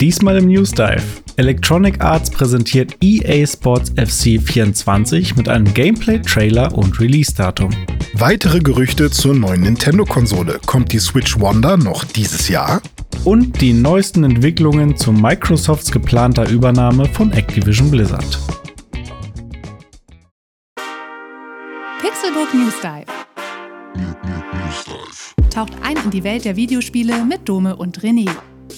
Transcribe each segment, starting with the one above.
Diesmal im News Dive. Electronic Arts präsentiert EA Sports FC 24 mit einem Gameplay-Trailer und Release-Datum. Weitere Gerüchte zur neuen Nintendo-Konsole. Kommt die Switch Wonder noch dieses Jahr? Und die neuesten Entwicklungen zu Microsofts geplanter Übernahme von Activision Blizzard. Pixelbook News Dive. Taucht ein in die Welt der Videospiele mit Dome und René.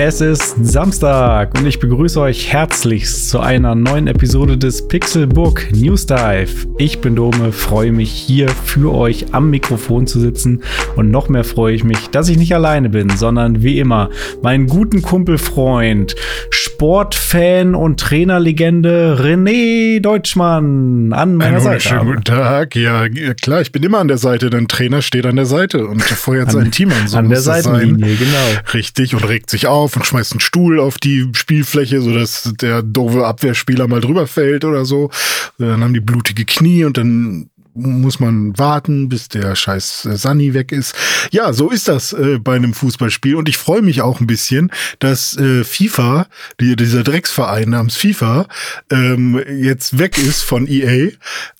Es ist Samstag und ich begrüße euch herzlichst zu einer neuen Episode des Pixelbook News Dive. Ich bin Dome, freue mich hier für euch am Mikrofon zu sitzen und noch mehr freue ich mich, dass ich nicht alleine bin, sondern wie immer meinen guten Kumpelfreund, Sportfan und Trainerlegende René Deutschmann an meiner Einen Seite. Schönen guten Tag. Ja, klar, ich bin immer an der Seite, denn Trainer steht an der Seite und feuert sein Team an. So an der Seitenlinie, sein. genau. Richtig und regt sich auf und schmeißt einen Stuhl auf die Spielfläche, sodass der doofe Abwehrspieler mal drüber fällt oder so. Dann haben die blutige Knie und dann muss man warten, bis der scheiß äh, Sunny weg ist. Ja, so ist das äh, bei einem Fußballspiel. Und ich freue mich auch ein bisschen, dass äh, FIFA, die, dieser Drecksverein namens FIFA, ähm, jetzt weg ist von EA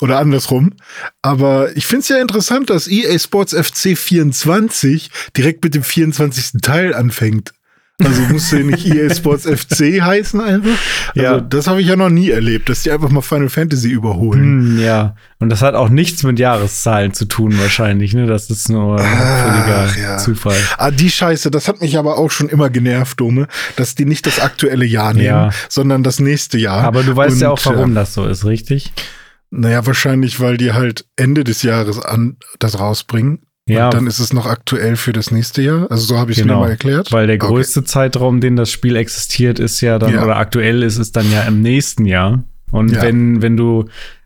oder andersrum. Aber ich finde es ja interessant, dass EA Sports FC 24 direkt mit dem 24. Teil anfängt. Also muss der nicht EA Sports FC heißen einfach? Also Ja. das habe ich ja noch nie erlebt, dass die einfach mal Final Fantasy überholen. Hm, ja, und das hat auch nichts mit Jahreszahlen zu tun wahrscheinlich, ne? Das ist nur völliger ja. Zufall. Ah, die Scheiße, das hat mich aber auch schon immer genervt, Dome, dass die nicht das aktuelle Jahr nehmen, Ja. sondern das nächste Jahr. Aber du weißt ja Und, auch, warum äh, das so ist, richtig? Naja, wahrscheinlich, weil die halt Ende des Jahres an das rausbringen. Ja, Und dann ist es noch aktuell für das nächste Jahr. Also so habe ich es mir mal erklärt. Weil der Okay. größte Zeitraum, den das Spiel existiert, ist ja dann, Ja. oder aktuell ist, ist dann ja im nächsten Jahr. Und Ja. wenn, wenn du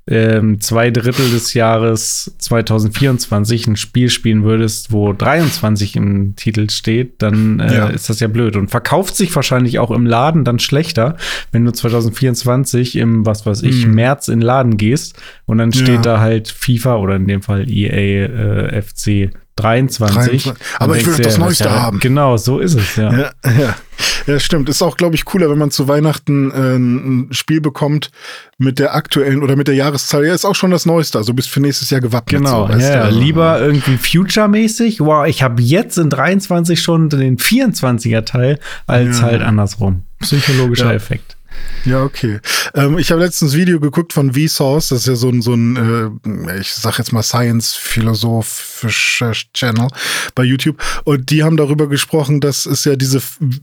ähm, zwei Drittel des Jahres 2024 ein Spiel spielen würdest, wo 23 im Titel steht, dann äh, Ja. ist das ja blöd. Und verkauft sich wahrscheinlich auch im Laden dann schlechter, wenn du 2024 im, was weiß ich, Mhm. März in den Laden gehst und dann steht Ja. da halt FIFA oder in dem Fall EA äh, FC 23. 23. Aber ich will doch das Neueste ja, haben. Genau, so ist es, ja. Ja, ja. ja, stimmt. Ist auch, glaube ich, cooler, wenn man zu Weihnachten äh, ein Spiel bekommt mit der aktuellen oder mit der Jahreszahl. Ja, ist auch schon das Neueste. Also bist für nächstes Jahr gewappnet. Genau, so, ja? Also, lieber irgendwie Future-mäßig. Wow, ich habe jetzt in 23 schon den 24er Teil, als halt andersrum. Psychologischer. Effekt. Ja, okay. Ähm, ich habe letztens Video geguckt von Vsauce, das ist ja so ein, so ein äh, ich sag jetzt mal Science-philosophischer Channel bei YouTube. Und die haben darüber gesprochen, dass es ja diese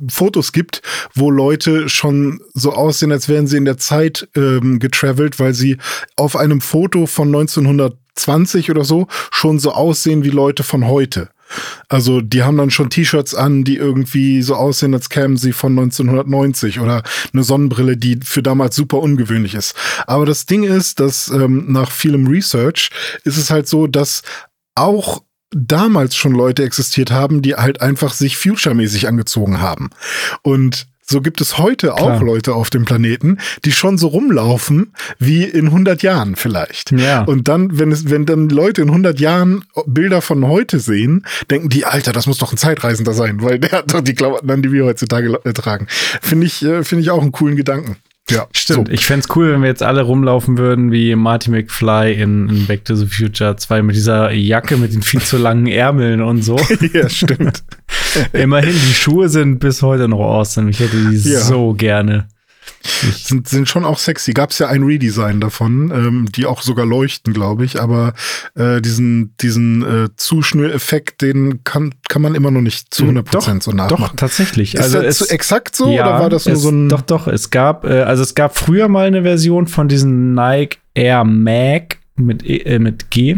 Fotos gibt, wo Leute schon so aussehen, als wären sie in der Zeit ähm, getravelt, weil sie auf einem Foto von 1920 oder so schon so aussehen wie Leute von heute. Also die haben dann schon T-Shirts an, die irgendwie so aussehen, als kämen sie von 1990 oder eine Sonnenbrille, die für damals super ungewöhnlich ist. Aber das Ding ist, dass ähm, nach vielem Research ist es halt so, dass auch damals schon Leute existiert haben, die halt einfach sich future-mäßig angezogen haben. Und so gibt es heute auch Klar. Leute auf dem Planeten, die schon so rumlaufen wie in 100 Jahren vielleicht. Ja. Und dann, wenn es, wenn dann Leute in 100 Jahren Bilder von heute sehen, denken die, Alter, das muss doch ein Zeitreisender sein, weil der hat doch die Klamotten an, die wir heutzutage äh, tragen. Finde ich, äh, finde ich auch einen coolen Gedanken. Ja, Stimmt. So. Ich fänd's cool, wenn wir jetzt alle rumlaufen würden wie Marty McFly in, in Back to the Future 2 mit dieser Jacke mit den viel zu langen Ärmeln und so. ja, stimmt. Immerhin, die Schuhe sind bis heute noch awesome. Ich hätte die Ja. so gerne. Sind, sind schon auch sexy. Gab es ja ein Redesign davon, ähm, die auch sogar leuchten, glaube ich. Aber äh, diesen, diesen äh, Zuschnüreffekt, den kann, kann man immer noch nicht zu 100% doch, so doch, nachmachen. tatsächlich. Ist also das es, exakt so Ja, oder war das nur es, so ein. Doch, doch, es gab, äh, also es gab früher mal eine Version von diesen Nike Air Mag mit, E- äh, mit G,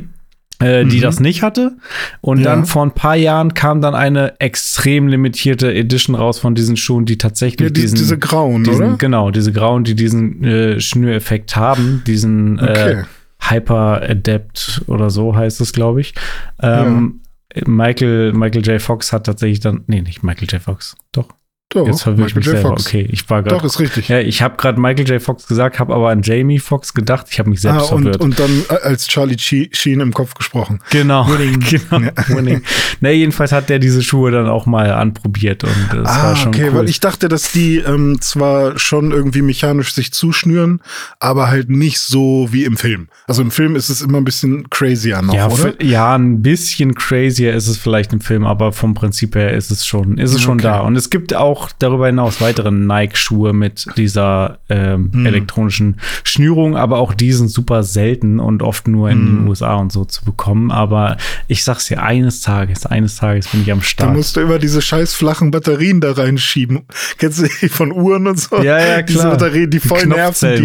äh, die Mhm. das nicht hatte. Und Ja. dann vor ein paar Jahren kam dann eine extrem limitierte Edition raus von diesen Schuhen, die tatsächlich ja, die, diesen, diese grauen, diesen oder? genau, diese grauen, die diesen äh, Schnüreffekt haben, diesen äh, Okay. Hyper Adept oder so heißt es, glaube ich. Ähm, Michael, Michael J. Fox hat tatsächlich dann, nee, nicht Michael J. Fox, doch. Doch, Jetzt ich mich Michael J. selber. Fox. Okay, ich war gerade. Doch, ist richtig. Ja, ich habe gerade Michael J. Fox gesagt, habe aber an Jamie Fox gedacht. Ich habe mich Ah, selbst und, verwirrt. und dann äh, als Charlie Sheen im Kopf gesprochen. genau, Winning. genau, Ja. winning. Ne, jedenfalls hat der diese Schuhe dann auch mal anprobiert und das war schon Ah, okay, cool. weil ich dachte, dass die ähm, zwar schon irgendwie mechanisch sich zuschnüren, aber halt nicht so wie im Film. Also im Film ist es immer ein bisschen crazier noch, ja, oder? ja, ein bisschen crazier ist es vielleicht im Film, aber vom Prinzip her ist es schon, ist es schon Okay. da. Und es gibt auch darüber hinaus weitere Nike-Schuhe mit dieser ähm, Hm. elektronischen Schnürung, aber auch die sind super selten und oft nur in Hm. den USA und so zu bekommen. Aber ich sag's dir, eines Tages, eines Tages bin ich am Da Start. musst du immer diese scheiß flachen Batterien da reinschieben. Kennst du die von Uhren und so? Ja, ja, Diese klar. Batterien, die voll nerven. Die,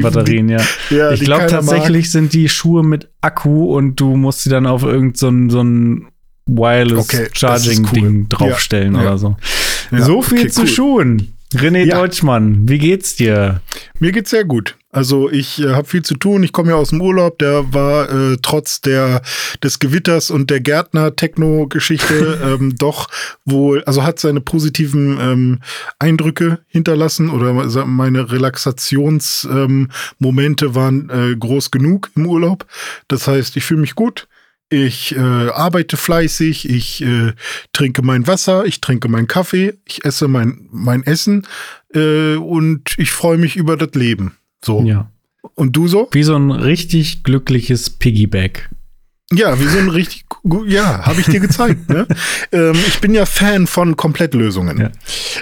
Knopfzellenbatterien, ja. ja. ich glaube tatsächlich sind die Schuhe mit Akku und du musst sie dann auf irgendein so ein, so Wireless Okay, Charging cool. Ding draufstellen Ja, ja. oder so. Ja, so viel okay, zu cool. Schuhen. René Ja. Deutschmann, wie geht's dir? Mir geht's sehr gut. Also ich äh, habe viel zu tun. Ich komme ja aus dem Urlaub. Der war äh, trotz der des Gewitters und der Gärtner-Techno-Geschichte ähm, doch wohl, also hat seine positiven ähm, Eindrücke hinterlassen oder meine Relaxationsmomente ähm, waren äh, groß genug im Urlaub. Das heißt, ich fühle mich gut. Ich äh, arbeite fleißig, ich äh, trinke mein Wasser, ich trinke meinen Kaffee, ich esse mein, mein Essen äh, und ich freue mich über das Leben. So. Ja. Und du so? Wie so ein richtig glückliches Piggyback. Ja, wie so ein richtig, gu- ja, habe ich dir gezeigt. ne? ähm, ich bin ja Fan von Komplettlösungen. Ja.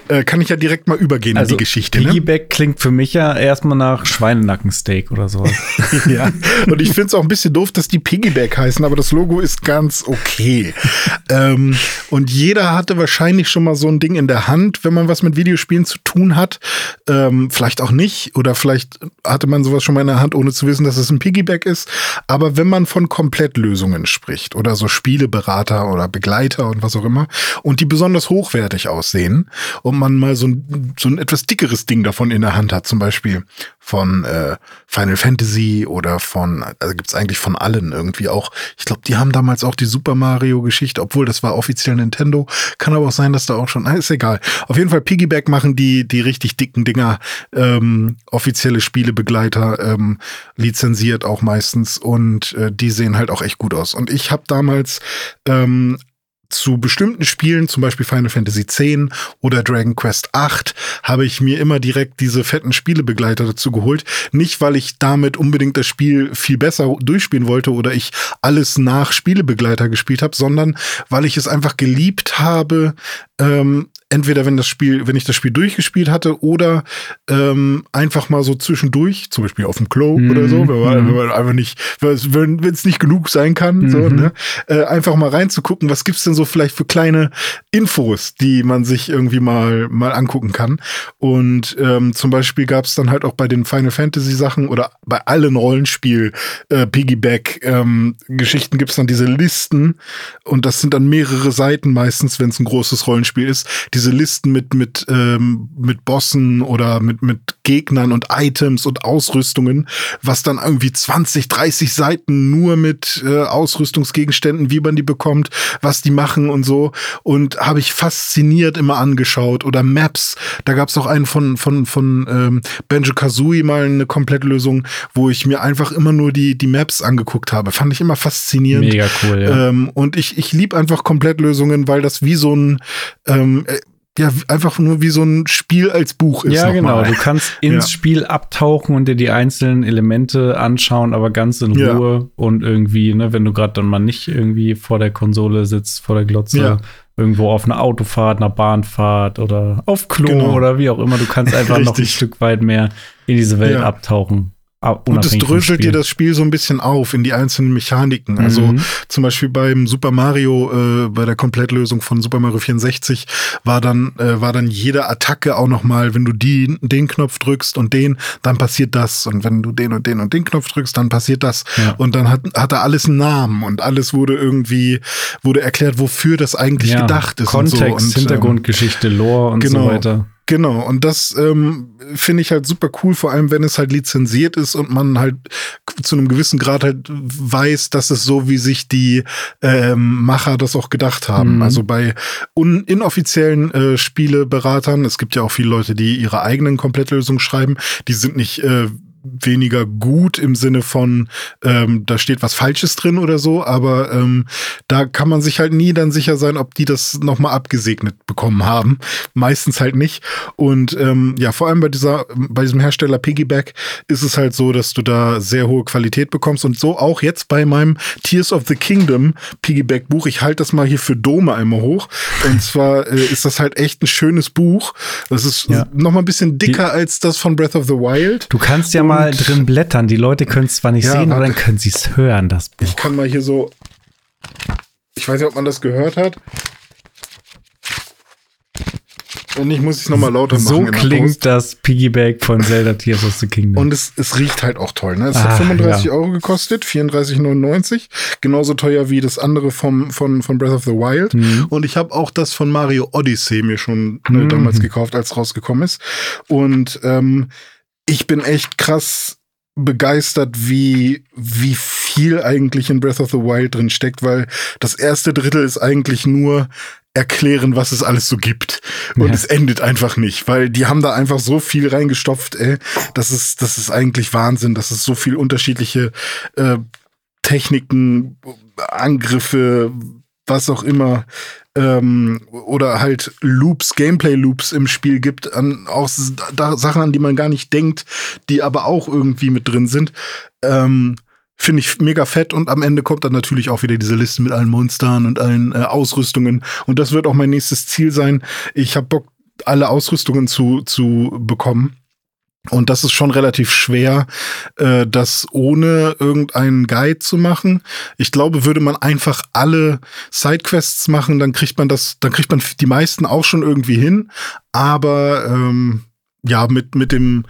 Äh, kann ich ja direkt mal übergehen in die Geschichte. Ne? Piggyback klingt für mich ja erstmal nach Schweinenackensteak oder sowas. ja. Und ich finde es auch ein bisschen doof, dass die Piggyback heißen, aber das Logo ist ganz okay. ähm, und jeder hatte wahrscheinlich schon mal so ein Ding in der Hand, wenn man was mit Videospielen zu tun hat. Ähm, vielleicht auch nicht. Oder vielleicht hatte man sowas schon mal in der Hand, ohne zu wissen, dass es ein Piggyback ist. Aber wenn man von Komplettlösungen spricht oder so Spieleberater oder Begleiter und was auch immer und die besonders hochwertig aussehen und man mal so ein, so ein etwas dickeres Ding davon in der Hand hat, zum Beispiel von äh, Final Fantasy oder von, also gibt's eigentlich von allen irgendwie auch. Ich glaube, die haben damals auch die Super Mario-Geschichte, obwohl das war offiziell Nintendo. Kann aber auch sein, dass da auch schon, ah, ist egal. Auf jeden Fall Piggyback machen die, die richtig dicken Dinger, ähm, offizielle Spielebegleiter, ähm, lizenziert auch meistens und äh, die sehen halt auch echt gut aus. Und ich habe damals ähm, zu bestimmten Spielen, zum Beispiel Final Fantasy X oder Dragon Quest VIII, habe ich mir immer direkt diese fetten Spielebegleiter dazu geholt. Nicht, weil ich damit unbedingt das Spiel viel besser durchspielen wollte oder ich alles nach Spielebegleiter gespielt habe, sondern weil ich es einfach geliebt habe, ähm, entweder wenn das Spiel, wenn ich das Spiel durchgespielt hatte oder ähm, einfach mal so zwischendurch, zum Beispiel auf dem Klo Mhm. oder so, wenn man, Mhm. wenn man einfach nicht, wenn es nicht genug sein kann, so, Mhm. ne? äh, einfach mal reinzugucken, was gibt's denn so vielleicht für kleine Infos, die man sich irgendwie mal mal angucken kann. Und ähm, zum Beispiel gab's dann halt auch bei den Final Fantasy Sachen oder bei allen Rollenspiel äh, Piggyback ähm, Geschichten gibt's dann diese Listen und das sind dann mehrere Seiten meistens, wenn es ein großes Rollenspiel ist. Diese Listen mit mit ähm, mit Bossen oder mit mit Gegnern und Items und Ausrüstungen, was dann irgendwie 20, 30 Seiten nur mit äh, Ausrüstungsgegenständen, wie man die bekommt, was die machen und so. Und habe ich fasziniert immer angeschaut. Oder Maps. Da gab es auch einen von, von, von ähm, Benjo Kazooie mal eine Komplettlösung, wo ich mir einfach immer nur die, die Maps angeguckt habe. Fand ich immer faszinierend. Mega cool, ja. Ähm, und ich, ich liebe einfach Komplettlösungen, weil das wie so ein ähm, äh, ja, einfach nur wie so ein Spiel als Buch ist. Ja, genau. mal. Du kannst ins Ja. Spiel abtauchen und dir die einzelnen Elemente anschauen, aber ganz in Ja. Ruhe und irgendwie, ne, wenn du gerade dann mal nicht irgendwie vor der Konsole sitzt, vor der Glotze, Ja. irgendwo auf einer Autofahrt, einer Bahnfahrt oder auf Klo Genau. oder wie auch immer, du kannst einfach noch ein. Stück weit mehr in diese Welt Ja. abtauchen. Und es dröselt dir das Spiel so ein bisschen auf in die einzelnen Mechaniken. Also Mhm. zum Beispiel beim Super Mario, äh, bei der Komplettlösung von Super Mario 64 war dann, äh, war dann jede Attacke auch nochmal, wenn du die, den Knopf drückst und den, dann passiert das. Und wenn du den und den und den Knopf drückst, dann passiert das. Ja. Und dann hat, hat er alles einen Namen und alles wurde irgendwie, wurde erklärt, wofür das eigentlich ja, gedacht ist. Kontext, und so. Und, ähm, Hintergrundgeschichte, Lore und so genau. weiter. Genau, und das ähm, finde ich halt super cool, vor allem wenn es halt lizenziert ist und man halt zu einem gewissen Grad halt weiß, dass es so, wie sich die ähm, Macher das auch gedacht haben. Mhm. Also bei un inoffiziellen äh, Spieleberatern, es gibt ja auch viele Leute, die ihre eigenen Komplettlösungen schreiben, die sind nicht äh, weniger gut im Sinne von, ähm, da steht was Falsches drin oder so, aber ähm, da kann man sich halt nie dann sicher sein, ob die das nochmal abgesegnet bekommen haben. Meistens halt nicht. Und ähm, ja, vor allem bei dieser, bei diesem Hersteller Piggyback ist es halt so, dass du da sehr hohe Qualität bekommst und so auch jetzt bei meinem Tears of the Kingdom Piggyback Buch. Ich halte das mal hier für Dome einmal hoch. Und zwar äh, ist das halt echt ein schönes Buch. Das ist ja. noch ein bisschen dicker die, als das von Breath of the Wild. Du kannst ja mal mal drin blättern. Die Leute können es zwar nicht ja, sehen, aber dann können sie es hören, das Buch. Ich kann mal hier so. Ich weiß nicht, ob man das gehört hat. Wenn nicht, muss ich es nochmal lauter so machen. So klingt das Piggyback von Zelda Tears of the Kingdom. Und es, es riecht halt auch toll. Ne? Es ah, hat 35 ja. Euro gekostet, 34,99. Genauso teuer wie das andere vom, von, von Breath of the Wild. Mhm. Und ich habe auch das von Mario Odyssey mir schon ne, mhm. damals gekauft, als es rausgekommen ist. Und ähm, ich bin echt krass begeistert, wie, wie viel eigentlich in Breath of the Wild drin steckt, weil das erste Drittel ist eigentlich nur erklären, was es alles so gibt. Und ja. es endet einfach nicht, weil die haben da einfach so viel reingestopft, ey. Das ist, das ist eigentlich Wahnsinn. Das ist so viel unterschiedliche äh, Techniken, Angriffe, was auch immer ähm, oder halt Loops, Gameplay-Loops im Spiel gibt, an auch da, Sachen, an die man gar nicht denkt, die aber auch irgendwie mit drin sind. Ähm, Finde ich mega fett und am Ende kommt dann natürlich auch wieder diese Liste mit allen Monstern und allen äh, Ausrüstungen. Und das wird auch mein nächstes Ziel sein. Ich habe Bock, alle Ausrüstungen zu, zu bekommen. Und das ist schon relativ schwer, äh, das ohne irgendeinen Guide zu machen. Ich glaube, würde man einfach alle Sidequests machen, dann kriegt man das, dann kriegt man die meisten auch schon irgendwie hin. Aber ähm, ja, mit, mit dem,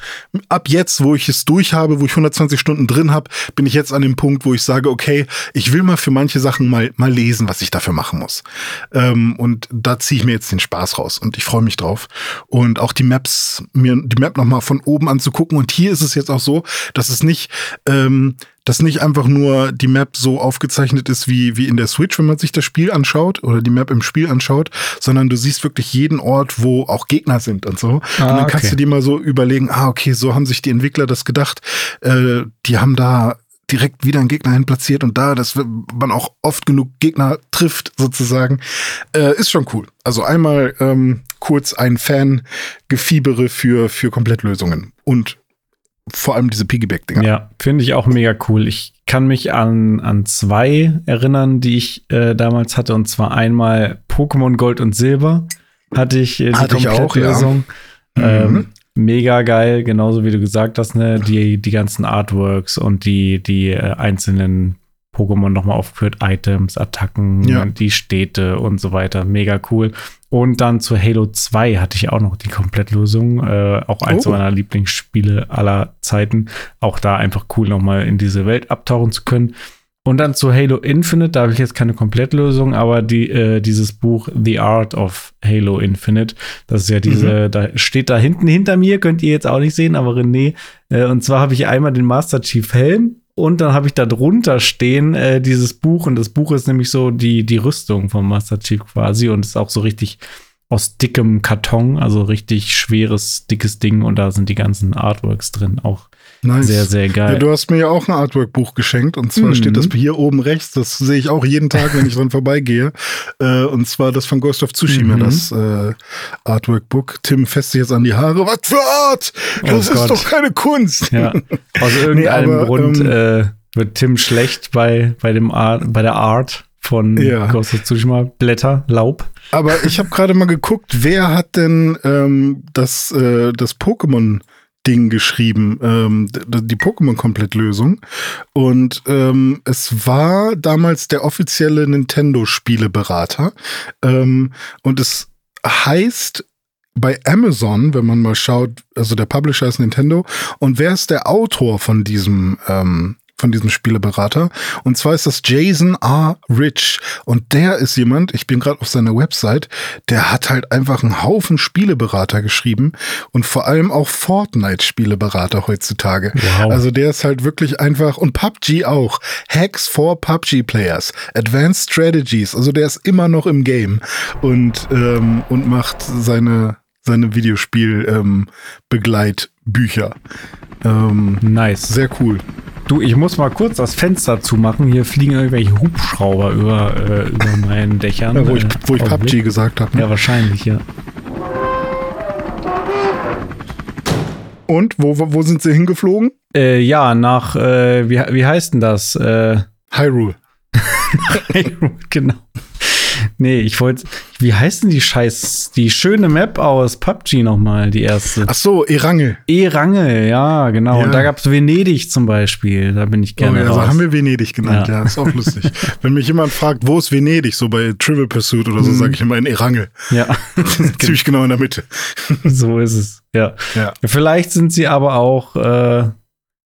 ab jetzt, wo ich es durch habe, wo ich 120 Stunden drin habe, bin ich jetzt an dem Punkt, wo ich sage, okay, ich will mal für manche Sachen mal, mal lesen, was ich dafür machen muss. Ähm, und da ziehe ich mir jetzt den Spaß raus und ich freue mich drauf. Und auch die Maps, mir die Map nochmal von oben anzugucken. Und hier ist es jetzt auch so, dass es nicht, ähm, dass nicht einfach nur die Map so aufgezeichnet ist wie, wie in der Switch, wenn man sich das Spiel anschaut oder die Map im Spiel anschaut, sondern du siehst wirklich jeden Ort, wo auch Gegner sind und so. Ah, und dann kannst du dir mal so überlegen, ah, okay, so haben sich die Entwickler das gedacht. Äh, die haben da direkt wieder einen Gegner hin platziert und da, dass man auch oft genug Gegner trifft, sozusagen, äh, ist schon cool. Also einmal ähm, kurz ein Fan-Gefiebere für, für Komplettlösungen. Und vor allem diese Piggyback-Dinger. Ja, finde ich auch mega cool. Ich kann mich an, an zwei erinnern, die ich äh, damals hatte, und zwar einmal Pokémon Gold und Silber hatte ich äh, die hatte Komplettlösung. Ja. Ähm, mhm. Mega geil, genauso wie du gesagt hast, ne? Die, die ganzen Artworks und die, die äh, einzelnen Pokémon nochmal aufgeführt, Items, Attacken, ja. die Städte und so weiter. Mega cool. Und dann zu Halo 2 hatte ich auch noch die Komplettlösung. Äh, auch eins oh. meiner Lieblingsspiele aller Zeiten. Auch da einfach cool, nochmal in diese Welt abtauchen zu können. Und dann zu Halo Infinite, da habe ich jetzt keine Komplettlösung, aber die, äh, dieses Buch The Art of Halo Infinite, das ist ja diese, mhm. da steht da hinten hinter mir, könnt ihr jetzt auch nicht sehen, aber René. Äh, und zwar habe ich einmal den Master Chief Helm und dann habe ich da drunter stehen äh, dieses Buch. Und das Buch ist nämlich so die, die Rüstung vom Master Chief quasi. Und ist auch so richtig aus dickem Karton, also richtig schweres, dickes Ding. Und da sind die ganzen Artworks drin. Auch Nice. Sehr, sehr geil. Ja, du hast mir ja auch ein Artwork-Buch geschenkt und zwar mhm. steht das hier oben rechts. Das sehe ich auch jeden Tag, wenn ich dran vorbeigehe. Äh, und zwar das von Ghost of Tsushima, mhm. das äh, Artwork-Book. Tim fässt sich jetzt an die Haare. Was für Art? Das oh ist doch keine Kunst. Ja. Aus irgendeinem nee, aber, Grund ähm, äh, wird Tim schlecht bei, bei, dem Art, bei der Art von ja. Ghost of Tsushima. Blätter, Laub. Aber ich habe gerade mal geguckt, wer hat denn ähm, das, äh, das Pokémon Ding geschrieben, ähm, die Pokémon-Komplettlösung. Und ähm, es war damals der offizielle Nintendo-Spieleberater. Ähm, und es heißt bei Amazon, wenn man mal schaut, also der Publisher ist Nintendo. Und wer ist der Autor von diesem, ähm, von diesem Spieleberater. Und zwar ist das Jason R. Rich. Und der ist jemand, ich bin gerade auf seiner Website, der hat halt einfach einen Haufen Spieleberater geschrieben und vor allem auch Fortnite-Spieleberater heutzutage. Wow. Also der ist halt wirklich einfach, und PUBG auch. Hacks for PUBG-Players, Advanced Strategies. Also der ist immer noch im Game und, ähm, und macht seine, seine Videospiel-Begleitbücher. Ähm, ähm, nice. Sehr cool. Du, ich muss mal kurz das Fenster zumachen. Hier fliegen irgendwelche Hubschrauber über, äh, über meinen Dächern. Ja, wo ich, wo ich PUBG gesagt habe. Ne? Ja, wahrscheinlich, ja. Und wo, wo sind sie hingeflogen? Äh, ja, nach, äh, wie, wie heißt denn das? Äh, Hyrule. Hyrule, genau. Nee, ich wollte, wie heißt denn die Scheiß, die schöne Map aus PUBG nochmal, die erste? Ach so, Erangel. Erangel, ja, genau. Ja. Und da gab es Venedig zum Beispiel, da bin ich gerne oh, ja, raus. Also haben wir Venedig genannt, ja, ja ist auch lustig. Wenn mich jemand fragt, wo ist Venedig, so bei Trivial Pursuit oder so, mhm. sage ich immer in Erangel. Ja. Ziemlich genau in der Mitte. so ist es, ja. ja. Vielleicht sind sie aber auch äh,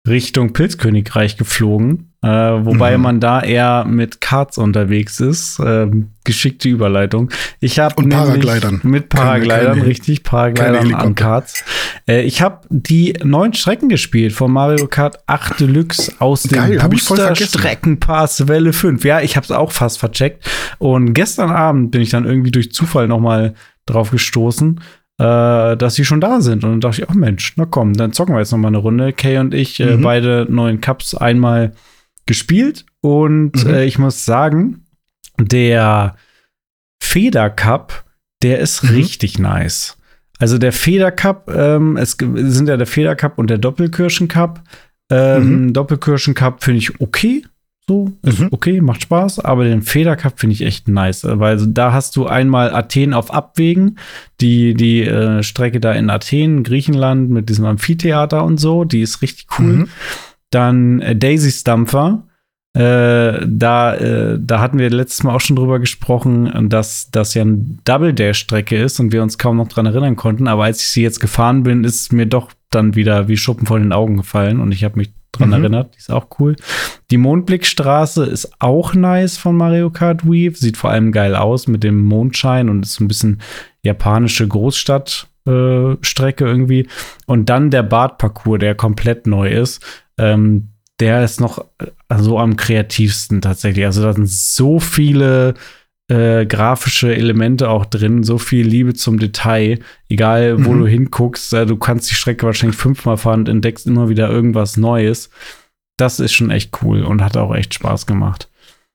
Richtung Pilzkönigreich geflogen. Äh, wobei mhm. man da eher mit Karts unterwegs ist. Äh, geschickte Überleitung. Ich habe und Paraglidern. Mit Paraglidern, keine, richtig, Paraglidern an Karts. Äh, ich habe die neuen Strecken gespielt von Mario Kart 8 Deluxe aus dem Booster Streckenpass Welle 5. Ja, ich habe es auch fast vercheckt. Und gestern Abend bin ich dann irgendwie durch Zufall noch mal drauf gestoßen äh, dass sie schon da sind. Und dann dachte ich, oh Mensch, na komm, dann zocken wir jetzt noch mal eine Runde. Kay und ich, äh, mhm. beide neuen Cups, einmal gespielt und mhm. äh, ich muss sagen, der Feder Cup, der ist mhm. richtig nice. Also der Feder Cup, ähm, es sind ja der Feder Cup und der Doppelkirschen Cup. Ähm, mhm. Doppelkirschen Cup finde ich okay. So, ist mhm. okay, macht Spaß, aber den Feder Cup finde ich echt nice, weil da hast du einmal Athen auf Abwägen, die, die äh, Strecke da in Athen, Griechenland mit diesem Amphitheater und so, die ist richtig cool. Mhm. Dann äh, Daisy Stumpfer. Äh, da, äh, da hatten wir letztes Mal auch schon drüber gesprochen, dass das ja eine Double Dash Strecke ist und wir uns kaum noch dran erinnern konnten. Aber als ich sie jetzt gefahren bin, ist mir doch dann wieder wie Schuppen vor den Augen gefallen und ich habe mich dran mhm. erinnert. Die ist auch cool. Die Mondblickstraße ist auch nice von Mario Kart Weave. Sieht vor allem geil aus mit dem Mondschein und ist so ein bisschen japanische Großstadt. Äh, Strecke irgendwie. Und dann der Badparcours, der komplett neu ist. Ähm, der ist noch äh, so am kreativsten tatsächlich. Also da sind so viele äh, grafische Elemente auch drin, so viel Liebe zum Detail. Egal, wo mhm. du hinguckst, äh, du kannst die Strecke wahrscheinlich fünfmal fahren und entdeckst immer wieder irgendwas Neues. Das ist schon echt cool und hat auch echt Spaß gemacht.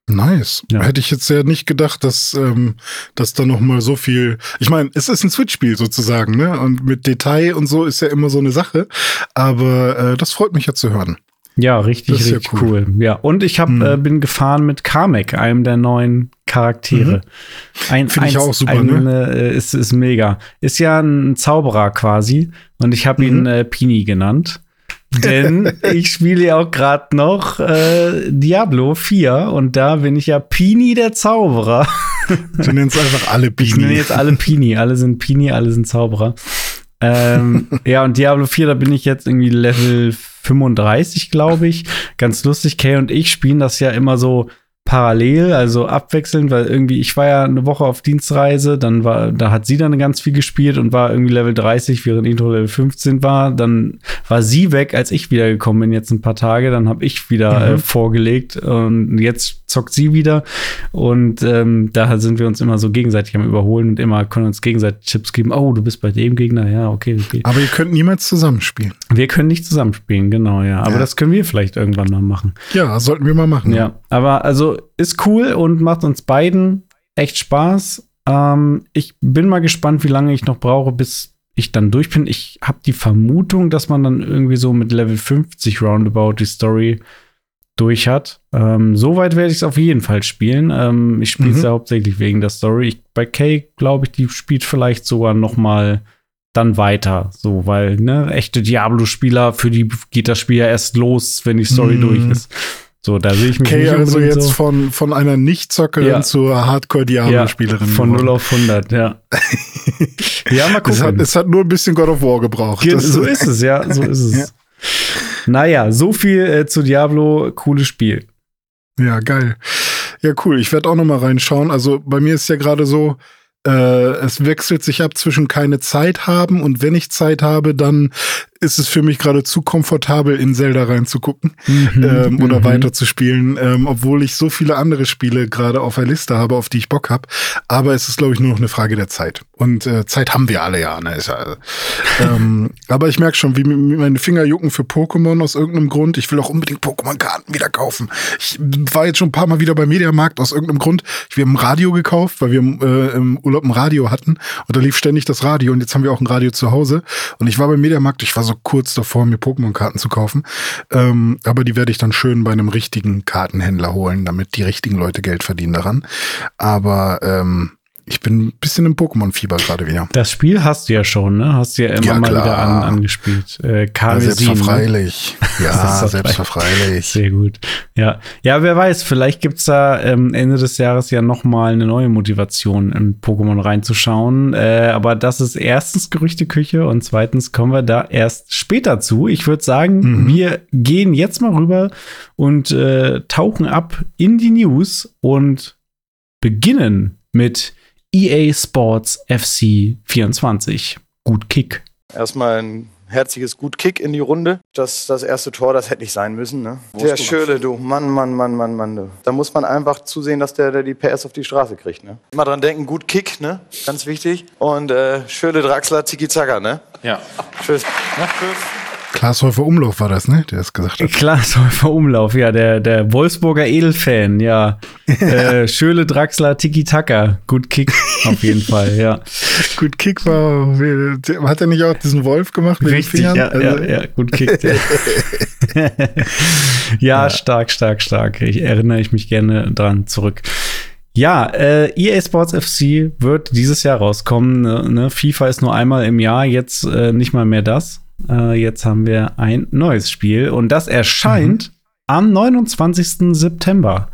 Nice. Ja. Hätte ich jetzt ja nicht gedacht, dass, ähm, dass da noch mal so viel. Ich meine, es ist ein Switch-Spiel sozusagen, ne? Und mit Detail und so ist ja immer so eine Sache. Aber äh, das freut mich ja zu hören. Ja, richtig, richtig ja cool. cool. Ja, und ich hab, mhm. äh, bin gefahren mit Kamek, einem der neuen Charaktere. Mhm. Ein, Finde ich auch super, ein, ne? Äh, ist, ist mega. Ist ja ein Zauberer quasi. Und ich habe mhm. ihn äh, Pini genannt. Denn ich spiele ja auch gerade noch äh, Diablo 4 und da bin ich ja Pini der Zauberer. Du nennst einfach alle Pini. Ich nenne jetzt alle Pini. Alle sind Pini, alle sind Zauberer. Ähm, ja, und Diablo 4, da bin ich jetzt irgendwie Level 35, glaube ich. Ganz lustig, Kay und ich spielen das ja immer so parallel, also abwechselnd, weil irgendwie ich war ja eine Woche auf Dienstreise, dann war, da hat sie dann ganz viel gespielt und war irgendwie Level 30, während Intro Level 15 war. Dann war sie weg, als ich wiedergekommen bin, jetzt ein paar Tage. Dann habe ich wieder mhm. äh, vorgelegt und jetzt zockt sie wieder. Und ähm, da sind wir uns immer so gegenseitig am Überholen und immer können uns gegenseitig Chips geben. Oh, du bist bei dem Gegner, ja, okay, okay. Aber ihr könnt niemals zusammenspielen. Wir können nicht zusammenspielen, genau, ja. Aber ja. das können wir vielleicht irgendwann mal machen. Ja, sollten wir mal machen. Ja, aber also ist cool und macht uns beiden echt Spaß. Ähm, ich bin mal gespannt, wie lange ich noch brauche, bis ich dann durch bin. Ich habe die Vermutung, dass man dann irgendwie so mit Level 50 roundabout die Story durch hat. Ähm, Soweit werde ich es auf jeden Fall spielen. Ähm, ich spiele es mhm. ja hauptsächlich wegen der Story. Ich, bei Kay glaube ich, die spielt vielleicht sogar noch mal dann weiter, so, weil ne echte Diablo-Spieler für die geht das Spiel ja erst los, wenn die Story mhm. durch ist. So, da sehe ich mich okay, nicht also jetzt so. von, von einer Nicht-Zockerin ja. zur Hardcore-Diablo-Spielerin. Ja, von 0 auf 100, ja. ja, mal gucken. Es hat, es hat, nur ein bisschen God of War gebraucht. Ja, so ist es, ja, so ist es. Ja. naja, so viel äh, zu Diablo. Cooles Spiel. Ja, geil. Ja, cool. Ich werde auch noch mal reinschauen. Also bei mir ist ja gerade so, äh, es wechselt sich ab zwischen keine Zeit haben und wenn ich Zeit habe, dann ist es für mich gerade zu komfortabel, in Zelda reinzugucken mhm, ähm, oder mhm. weiterzuspielen, ähm, obwohl ich so viele andere Spiele gerade auf der Liste habe, auf die ich Bock habe. Aber es ist, glaube ich, nur noch eine Frage der Zeit. Und äh, Zeit haben wir alle ja. Ne? Ist ja ähm, aber ich merke schon, wie meine Finger jucken für Pokémon aus irgendeinem Grund. Ich will auch unbedingt Pokémon-Karten wieder kaufen. Ich war jetzt schon ein paar Mal wieder beim Mediamarkt aus irgendeinem Grund. Wir haben ein Radio gekauft, weil wir äh, im Urlaub ein Radio hatten. Und da lief ständig das Radio. Und jetzt haben wir auch ein Radio zu Hause. Und ich war beim Mediamarkt, ich war so so kurz davor, mir Pokémon-Karten zu kaufen. Ähm, aber die werde ich dann schön bei einem richtigen Kartenhändler holen, damit die richtigen Leute Geld verdienen daran. Aber ähm, ich bin ein bisschen im Pokémon-Fieber gerade wieder. Das Spiel hast du ja schon, ne? Hast du ja immer ja, mal wieder an, angespielt. Äh, ja, ne? selbstverfreilich. Ja, selbstverfreilich. Sehr gut. Ja, ja wer weiß, vielleicht gibt's da ähm, Ende des Jahres ja noch mal eine neue Motivation, in Pokémon reinzuschauen. Äh, aber das ist erstens Gerüchteküche und zweitens kommen wir da erst später zu. Ich würde sagen, mhm. wir gehen jetzt mal rüber und äh, tauchen ab in die News und beginnen mit EA Sports FC 24. Gut Kick. Erstmal ein herzliches Gut Kick in die Runde. Das, das erste Tor, das hätte nicht sein müssen. Ne? Der Schöle, du. Mann, Mann, Mann, Mann, Mann. Du. Da muss man einfach zusehen, dass der, der die PS auf die Straße kriegt. Ne? Immer dran denken, gut Kick, ne? Ganz wichtig. Und äh, Schöle Draxler, Tiki Zaka, ne? Ja. Tschüss. Ja, tschüss. Glashäufer Umlauf war das, ne? Der es gesagt hat. Glashäufer Umlauf, ja, der, der Wolfsburger Edelfan, ja. äh, Schöle Draxler, Tiki Taka. Gut Kick, auf jeden Fall, ja. Gut Kick war, hat er nicht auch diesen Wolf gemacht mit Richtig, den Fingern? Ja, also, ja, ja, gut Kick. Ja. ja, ja, stark, stark, stark. Ich erinnere ich mich gerne dran zurück. Ja, äh, EA Sports FC wird dieses Jahr rauskommen. Ne? ne? FIFA ist nur einmal im Jahr, jetzt äh, nicht mal mehr das. Äh, jetzt haben wir ein neues Spiel und das erscheint mhm. am 29. September.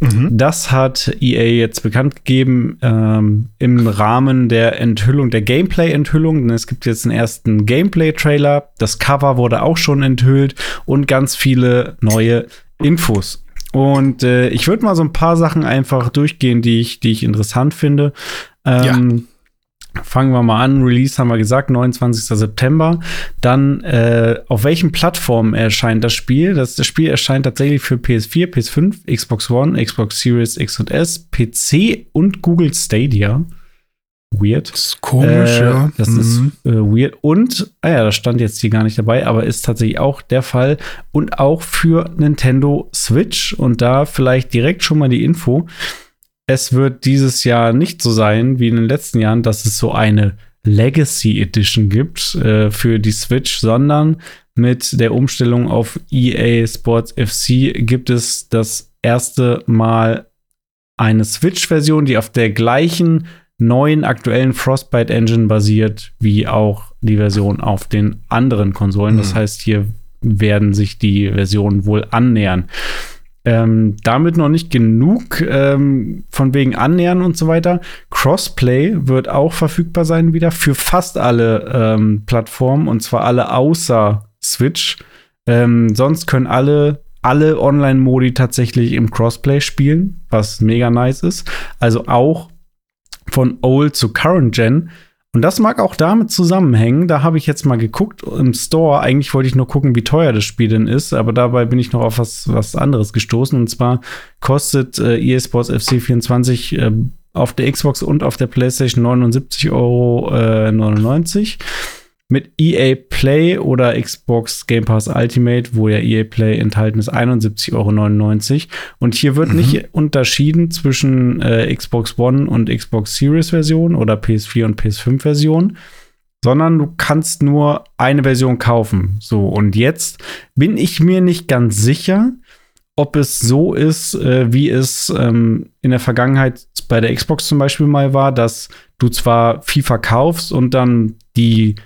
Mhm. Das hat EA jetzt bekannt gegeben ähm, im Rahmen der Enthüllung, der Gameplay-Enthüllung. Es gibt jetzt einen ersten Gameplay-Trailer. Das Cover wurde auch schon enthüllt und ganz viele neue Infos. Und äh, ich würde mal so ein paar Sachen einfach durchgehen, die ich, die ich interessant finde. Ähm, ja. Fangen wir mal an. Release haben wir gesagt, 29. September. Dann, äh, auf welchen Plattformen erscheint das Spiel? Das, das Spiel erscheint tatsächlich für PS4, PS5, Xbox One, Xbox Series X und S, PC und Google Stadia. Weird. Das ist komisch, äh, ja. Das mhm. ist äh, weird. Und, ah ja, das stand jetzt hier gar nicht dabei, aber ist tatsächlich auch der Fall. Und auch für Nintendo Switch. Und da vielleicht direkt schon mal die Info es wird dieses Jahr nicht so sein wie in den letzten Jahren, dass es so eine Legacy Edition gibt äh, für die Switch, sondern mit der Umstellung auf EA Sports FC gibt es das erste Mal eine Switch-Version, die auf der gleichen neuen aktuellen Frostbite Engine basiert, wie auch die Version auf den anderen Konsolen. Mhm. Das heißt, hier werden sich die Versionen wohl annähern. Ähm, damit noch nicht genug, ähm, von wegen annähern und so weiter. Crossplay wird auch verfügbar sein wieder für fast alle ähm, Plattformen und zwar alle außer Switch. Ähm, sonst können alle alle Online-Modi tatsächlich im Crossplay spielen, was mega nice ist. Also auch von Old zu Current Gen und das mag auch damit zusammenhängen. Da habe ich jetzt mal geguckt im Store. Eigentlich wollte ich nur gucken, wie teuer das Spiel denn ist, aber dabei bin ich noch auf was, was anderes gestoßen. Und zwar kostet äh, EA Sports FC 24 äh, auf der Xbox und auf der PlayStation 79,99 Euro. Äh, mit EA Play oder Xbox Game Pass Ultimate, wo ja EA Play enthalten ist, 71,99 Euro. Und hier wird mhm. nicht unterschieden zwischen äh, Xbox One und Xbox Series Version oder PS4 und PS5 Version, sondern du kannst nur eine Version kaufen. So, und jetzt bin ich mir nicht ganz sicher, ob es so ist, äh, wie es ähm, in der Vergangenheit bei der Xbox zum Beispiel mal war, dass du zwar FIFA kaufst und dann die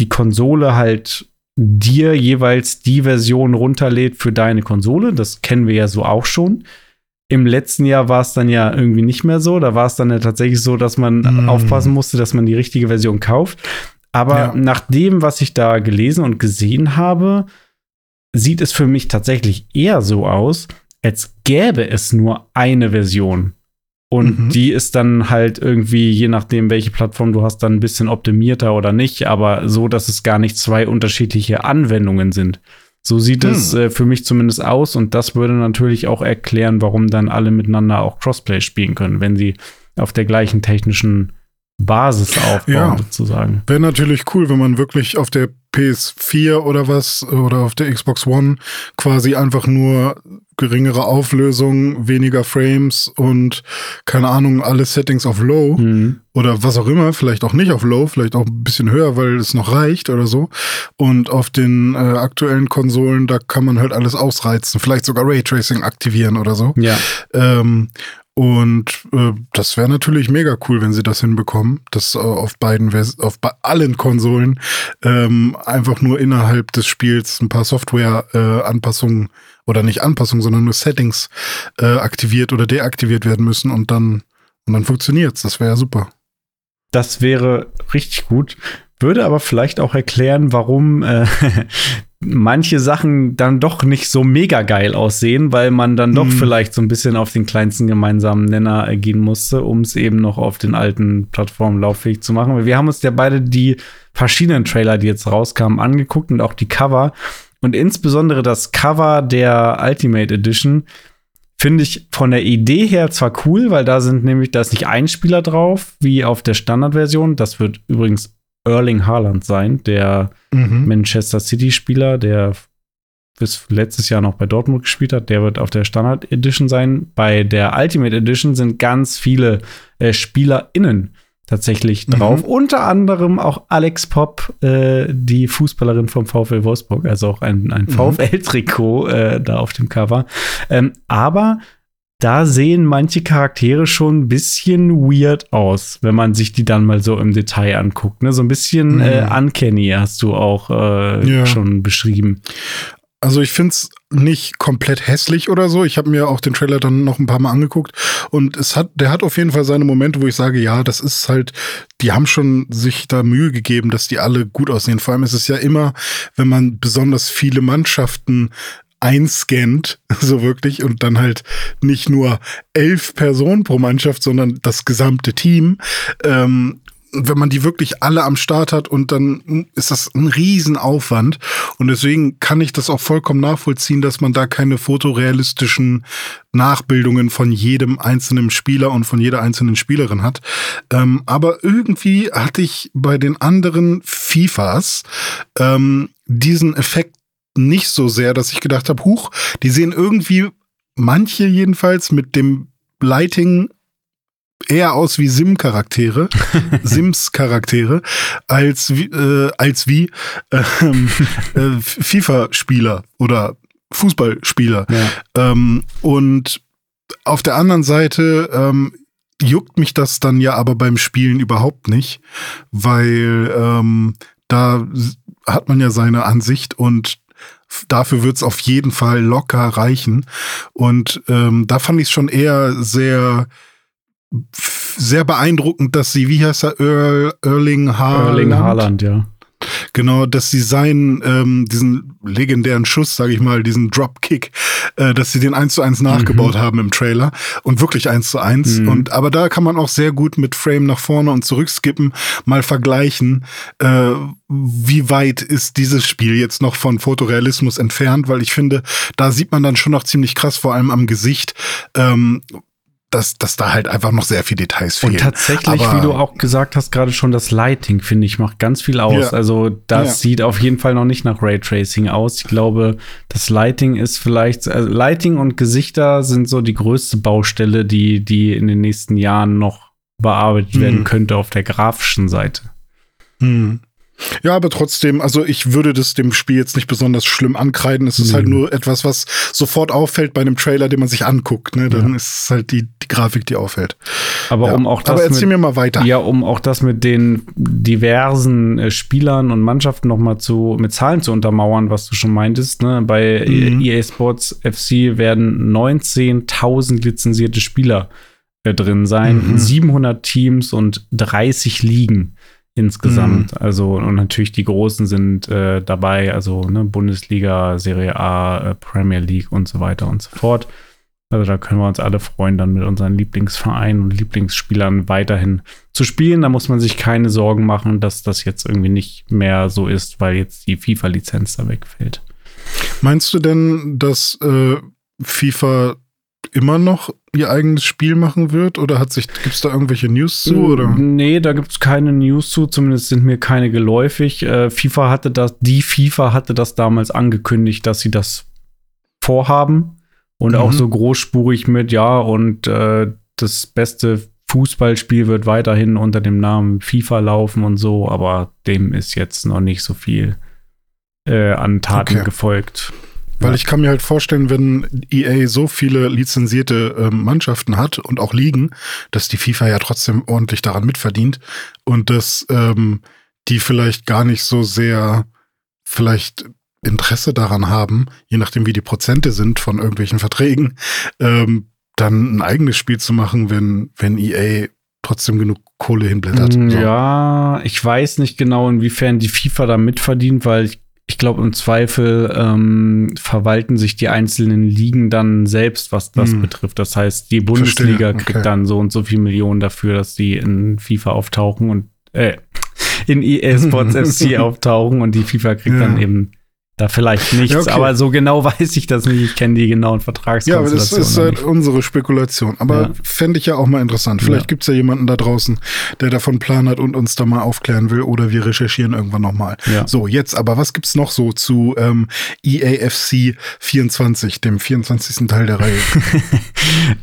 die Konsole halt dir jeweils die Version runterlädt für deine Konsole. Das kennen wir ja so auch schon. Im letzten Jahr war es dann ja irgendwie nicht mehr so. Da war es dann ja tatsächlich so, dass man mm. aufpassen musste, dass man die richtige Version kauft. Aber ja. nach dem, was ich da gelesen und gesehen habe, sieht es für mich tatsächlich eher so aus, als gäbe es nur eine Version. Und mhm. die ist dann halt irgendwie, je nachdem, welche Plattform du hast, dann ein bisschen optimierter oder nicht, aber so, dass es gar nicht zwei unterschiedliche Anwendungen sind. So sieht hm. es äh, für mich zumindest aus und das würde natürlich auch erklären, warum dann alle miteinander auch Crossplay spielen können, wenn sie auf der gleichen technischen Basis aufbauen, ja. sozusagen. Wäre natürlich cool, wenn man wirklich auf der PS4 oder was oder auf der Xbox One quasi einfach nur geringere Auflösung, weniger Frames und keine Ahnung, alle Settings auf Low mhm. oder was auch immer, vielleicht auch nicht auf Low, vielleicht auch ein bisschen höher, weil es noch reicht oder so. Und auf den äh, aktuellen Konsolen, da kann man halt alles ausreizen, vielleicht sogar Raytracing aktivieren oder so. Ja. Ähm, und äh, das wäre natürlich mega cool, wenn sie das hinbekommen, dass äh, auf beiden, Vers auf bei allen Konsolen ähm, einfach nur innerhalb des Spiels ein paar Software-Anpassungen äh, oder nicht Anpassungen, sondern nur Settings äh, aktiviert oder deaktiviert werden müssen und dann und dann funktioniert's. Das wäre ja super. Das wäre richtig gut. Würde aber vielleicht auch erklären, warum äh, manche Sachen dann doch nicht so mega geil aussehen, weil man dann doch mhm. vielleicht so ein bisschen auf den kleinsten gemeinsamen Nenner gehen musste, um es eben noch auf den alten Plattformen lauffähig zu machen. Wir haben uns ja beide die verschiedenen Trailer, die jetzt rauskamen, angeguckt und auch die Cover. Und insbesondere das Cover der Ultimate Edition finde ich von der Idee her zwar cool, weil da sind nämlich, da ist nicht ein Spieler drauf, wie auf der Standardversion. Das wird übrigens Erling Haaland sein, der mhm. Manchester City-Spieler, der bis letztes Jahr noch bei Dortmund gespielt hat. Der wird auf der Standard Edition sein. Bei der Ultimate Edition sind ganz viele äh, SpielerInnen tatsächlich mhm. drauf. Mhm. Unter anderem auch Alex Popp, äh, die Fußballerin vom VfL Wolfsburg, also auch ein, ein mhm. VfL-Trikot äh, da auf dem Cover. Ähm, aber da sehen manche Charaktere schon ein bisschen weird aus, wenn man sich die dann mal so im Detail anguckt. Ne? So ein bisschen mhm. äh, uncanny hast du auch äh, ja. schon beschrieben. Also ich finde es nicht komplett hässlich oder so. Ich habe mir auch den Trailer dann noch ein paar Mal angeguckt und es hat, der hat auf jeden Fall seine Momente, wo ich sage, ja, das ist halt, die haben schon sich da Mühe gegeben, dass die alle gut aussehen. Vor allem ist es ja immer, wenn man besonders viele Mannschaften einscannt, so wirklich, und dann halt nicht nur elf Personen pro Mannschaft, sondern das gesamte Team. Ähm, wenn man die wirklich alle am Start hat und dann ist das ein Riesenaufwand. Und deswegen kann ich das auch vollkommen nachvollziehen, dass man da keine fotorealistischen Nachbildungen von jedem einzelnen Spieler und von jeder einzelnen Spielerin hat. Ähm, aber irgendwie hatte ich bei den anderen FIFAs ähm, diesen Effekt nicht so sehr, dass ich gedacht habe, huch, die sehen irgendwie, manche jedenfalls, mit dem Lighting eher aus wie Sim-Charaktere, Sims-Charaktere, als wie, äh, als wie ähm, äh, FIFA-Spieler oder Fußballspieler. Ja. Ähm, und auf der anderen Seite ähm, juckt mich das dann ja aber beim Spielen überhaupt nicht, weil ähm, da hat man ja seine Ansicht und dafür wird es auf jeden Fall locker reichen. Und ähm, da fand ich es schon eher sehr sehr beeindruckend, dass sie, wie heißt er, Earl, Erling Haaland? Erling Haaland, ja. Genau, dass sie seinen, ähm, diesen legendären Schuss, sage ich mal, diesen Dropkick, äh, dass sie den eins zu eins nachgebaut mhm. haben im Trailer und wirklich eins zu eins. Mhm. Und aber da kann man auch sehr gut mit Frame nach vorne und zurückskippen mal vergleichen, äh, wie weit ist dieses Spiel jetzt noch von Fotorealismus entfernt, weil ich finde, da sieht man dann schon noch ziemlich krass, vor allem am Gesicht, ähm, dass, dass da halt einfach noch sehr viele Details fehlen. Und tatsächlich, Aber, wie du auch gesagt hast, gerade schon das Lighting, finde ich, macht ganz viel aus. Ja. Also das ja. sieht auf jeden Fall noch nicht nach Raytracing aus. Ich glaube, das Lighting ist vielleicht, also Lighting und Gesichter sind so die größte Baustelle, die, die in den nächsten Jahren noch bearbeitet hm. werden könnte auf der grafischen Seite. Hm. Ja, aber trotzdem, also ich würde das dem Spiel jetzt nicht besonders schlimm ankreiden. Es ist mhm. halt nur etwas, was sofort auffällt bei einem Trailer, den man sich anguckt. Ne? Dann ja. ist es halt die, die Grafik, die auffällt. Aber ja. um auch das. Aber erzähl mit, mir mal weiter. Ja, um auch das mit den diversen äh, Spielern und Mannschaften nochmal zu, mit Zahlen zu untermauern, was du schon meintest. Ne? Bei mhm. EA Sports FC werden 19.000 lizenzierte Spieler äh, drin sein, mhm. 700 Teams und 30 Ligen insgesamt. Mhm. Also, und natürlich die Großen sind äh, dabei, also ne, Bundesliga, Serie A, äh, Premier League und so weiter und so fort. Also da können wir uns alle freuen, dann mit unseren Lieblingsvereinen und Lieblingsspielern weiterhin zu spielen. Da muss man sich keine Sorgen machen, dass das jetzt irgendwie nicht mehr so ist, weil jetzt die FIFA-Lizenz da wegfällt. Meinst du denn, dass äh, FIFA immer noch ihr eigenes Spiel machen wird? Oder hat sich, gibt es da irgendwelche News zu? Oder? Nee, da gibt es keine News zu, zumindest sind mir keine geläufig. Äh, FIFA hatte das, die FIFA hatte das damals angekündigt, dass sie das vorhaben. Und mhm. auch so großspurig mit, ja, und äh, das beste Fußballspiel wird weiterhin unter dem Namen FIFA laufen und so, aber dem ist jetzt noch nicht so viel äh, an Taten okay. gefolgt. Weil ja. ich kann mir halt vorstellen, wenn EA so viele lizenzierte äh, Mannschaften hat und auch Ligen, dass die FIFA ja trotzdem ordentlich daran mitverdient und dass ähm, die vielleicht gar nicht so sehr vielleicht Interesse daran haben, je nachdem wie die Prozente sind von irgendwelchen Verträgen, ähm, dann ein eigenes Spiel zu machen, wenn, wenn EA trotzdem genug Kohle hinblättert. Mm, so. Ja, ich weiß nicht genau, inwiefern die FIFA da mitverdient, weil ich ich glaube, im Zweifel ähm, verwalten sich die einzelnen Ligen dann selbst, was das hm. betrifft. Das heißt, die Bundesliga okay. kriegt dann so und so viel Millionen dafür, dass die in FIFA auftauchen und äh, in EA Sports FC auftauchen und die FIFA kriegt ja. dann eben da vielleicht nichts, ja, okay. aber so genau weiß ich das nicht. Ich kenne die genauen Vertragskonstellationen. Ja, aber das ist halt unsere Spekulation. Aber ja. fände ich ja auch mal interessant. Vielleicht ja. gibt es ja jemanden da draußen, der davon Plan hat und uns da mal aufklären will oder wir recherchieren irgendwann nochmal. Ja. So, jetzt aber, was gibt's noch so zu ähm, EAFC 24, dem 24. Teil der Reihe?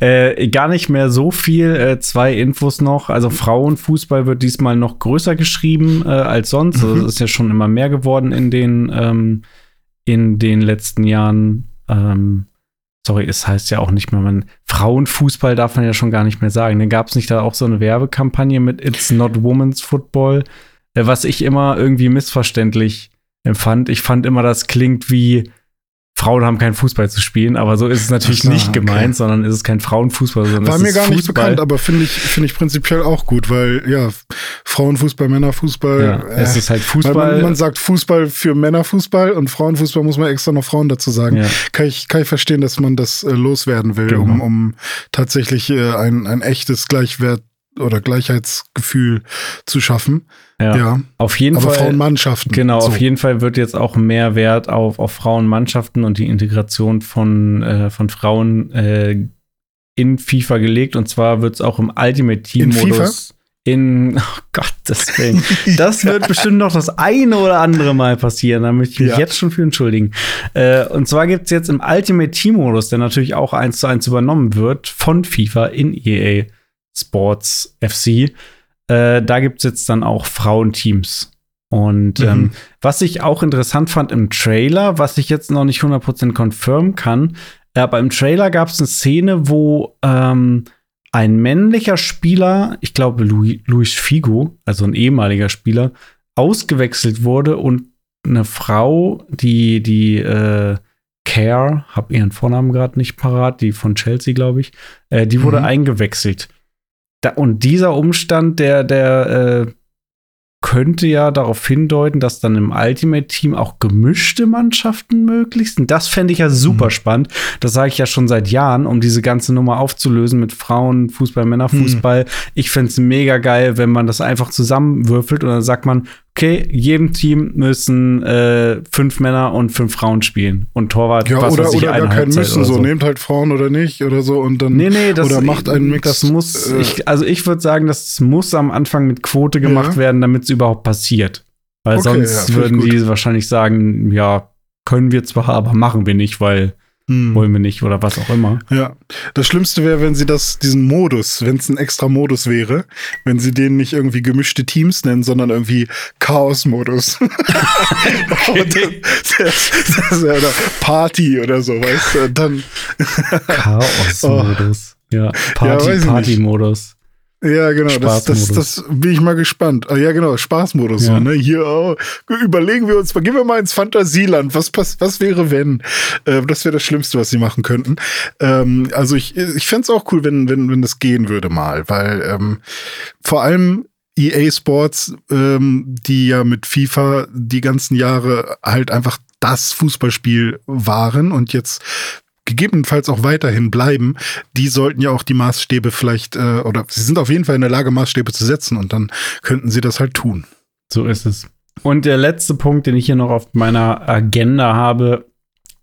äh, gar nicht mehr so viel. Äh, zwei Infos noch. Also Frauenfußball wird diesmal noch größer geschrieben äh, als sonst. Mhm. Also, es ist ja schon immer mehr geworden in den ähm, in den letzten Jahren. Ähm, sorry, es heißt ja auch nicht mehr, man Frauenfußball darf man ja schon gar nicht mehr sagen. Dann gab es nicht da auch so eine Werbekampagne mit It's Not Women's Football, äh, was ich immer irgendwie missverständlich empfand. Ich fand immer, das klingt wie Frauen haben keinen Fußball zu spielen, aber so ist es natürlich so, nicht okay. gemeint, sondern ist es kein Frauenfußball, sondern War es mir ist gar Fußball. nicht bekannt, aber finde ich, finde ich prinzipiell auch gut, weil ja, Frauenfußball, Männerfußball. Ja, äh, es ist halt Fußball. Man, man, sagt Fußball für Männerfußball und Frauenfußball muss man extra noch Frauen dazu sagen. Ja. Kann, ich, kann ich verstehen, dass man das äh, loswerden will, genau. um, um tatsächlich äh, ein, ein echtes Gleichwert oder Gleichheitsgefühl zu schaffen. Ja, ja. auf jeden Aber Fall. Frauenmannschaften. Genau, so. auf jeden Fall wird jetzt auch mehr Wert auf, auf Frauenmannschaften und die Integration von, äh, von Frauen äh, in FIFA gelegt. Und zwar wird es auch im Ultimate Team-Modus. In, oh Gottes Willen. Das wird bestimmt noch das eine oder andere Mal passieren. Da möchte ich mich ja. jetzt schon für entschuldigen. Äh, und zwar gibt es jetzt im Ultimate Team-Modus, der natürlich auch eins zu eins übernommen wird von FIFA in EA Sports FC. Äh, da gibt es jetzt dann auch Frauenteams. Und mhm. ähm, was ich auch interessant fand im Trailer, was ich jetzt noch nicht 100% confirm kann, aber im Trailer gab es eine Szene, wo ähm, ein männlicher Spieler, ich glaube Luis, Luis Figo, also ein ehemaliger Spieler, ausgewechselt wurde und eine Frau, die die äh, Care, habe ihren Vornamen gerade nicht parat, die von Chelsea, glaube ich, äh, die wurde mhm. eingewechselt. Da, und dieser Umstand, der, der äh, könnte ja darauf hindeuten, dass dann im Ultimate-Team auch gemischte Mannschaften möglich sind. Das fände ich ja super mhm. spannend. Das sage ich ja schon seit Jahren, um diese ganze Nummer aufzulösen mit Frauen, Fußball, Männerfußball. Mhm. Ich fände es mega geil, wenn man das einfach zusammenwürfelt und dann sagt man, okay, jedem Team müssen äh, fünf Männer und fünf Frauen spielen und Torwart ja, was oder, weiß ich, oder gar keinen müssen so. so nehmt halt Frauen oder nicht oder so und dann nee, nee, das, oder macht einen Mix das muss äh, ich, also ich würde sagen das muss am Anfang mit Quote gemacht ja. werden damit es überhaupt passiert weil okay, sonst ja, würden die wahrscheinlich sagen ja können wir zwar aber machen wir nicht weil hm. wollen wir nicht oder was auch immer. Ja, das Schlimmste wäre, wenn sie das, diesen Modus, wenn es ein extra Modus wäre, wenn sie den nicht irgendwie gemischte Teams nennen, sondern irgendwie Chaos-Modus. okay. das, Party oder so, weißt du, dann. Chaos-Modus. Oh. Ja, Party-Party-Modus. Ja, genau, das, das, das bin ich mal gespannt. Ah, ja, genau, Spaßmodus. Ja. So, ne? Hier oh, überlegen wir uns gehen wir mal ins Fantasieland. Was, was, was wäre, wenn? Äh, das wäre das Schlimmste, was sie machen könnten. Ähm, also ich, ich fände es auch cool, wenn, wenn, wenn das gehen würde mal, weil ähm, vor allem EA Sports, ähm, die ja mit FIFA die ganzen Jahre halt einfach das Fußballspiel waren und jetzt gegebenenfalls auch weiterhin bleiben, die sollten ja auch die Maßstäbe vielleicht, äh, oder sie sind auf jeden Fall in der Lage, Maßstäbe zu setzen und dann könnten sie das halt tun. So ist es. Und der letzte Punkt, den ich hier noch auf meiner Agenda habe,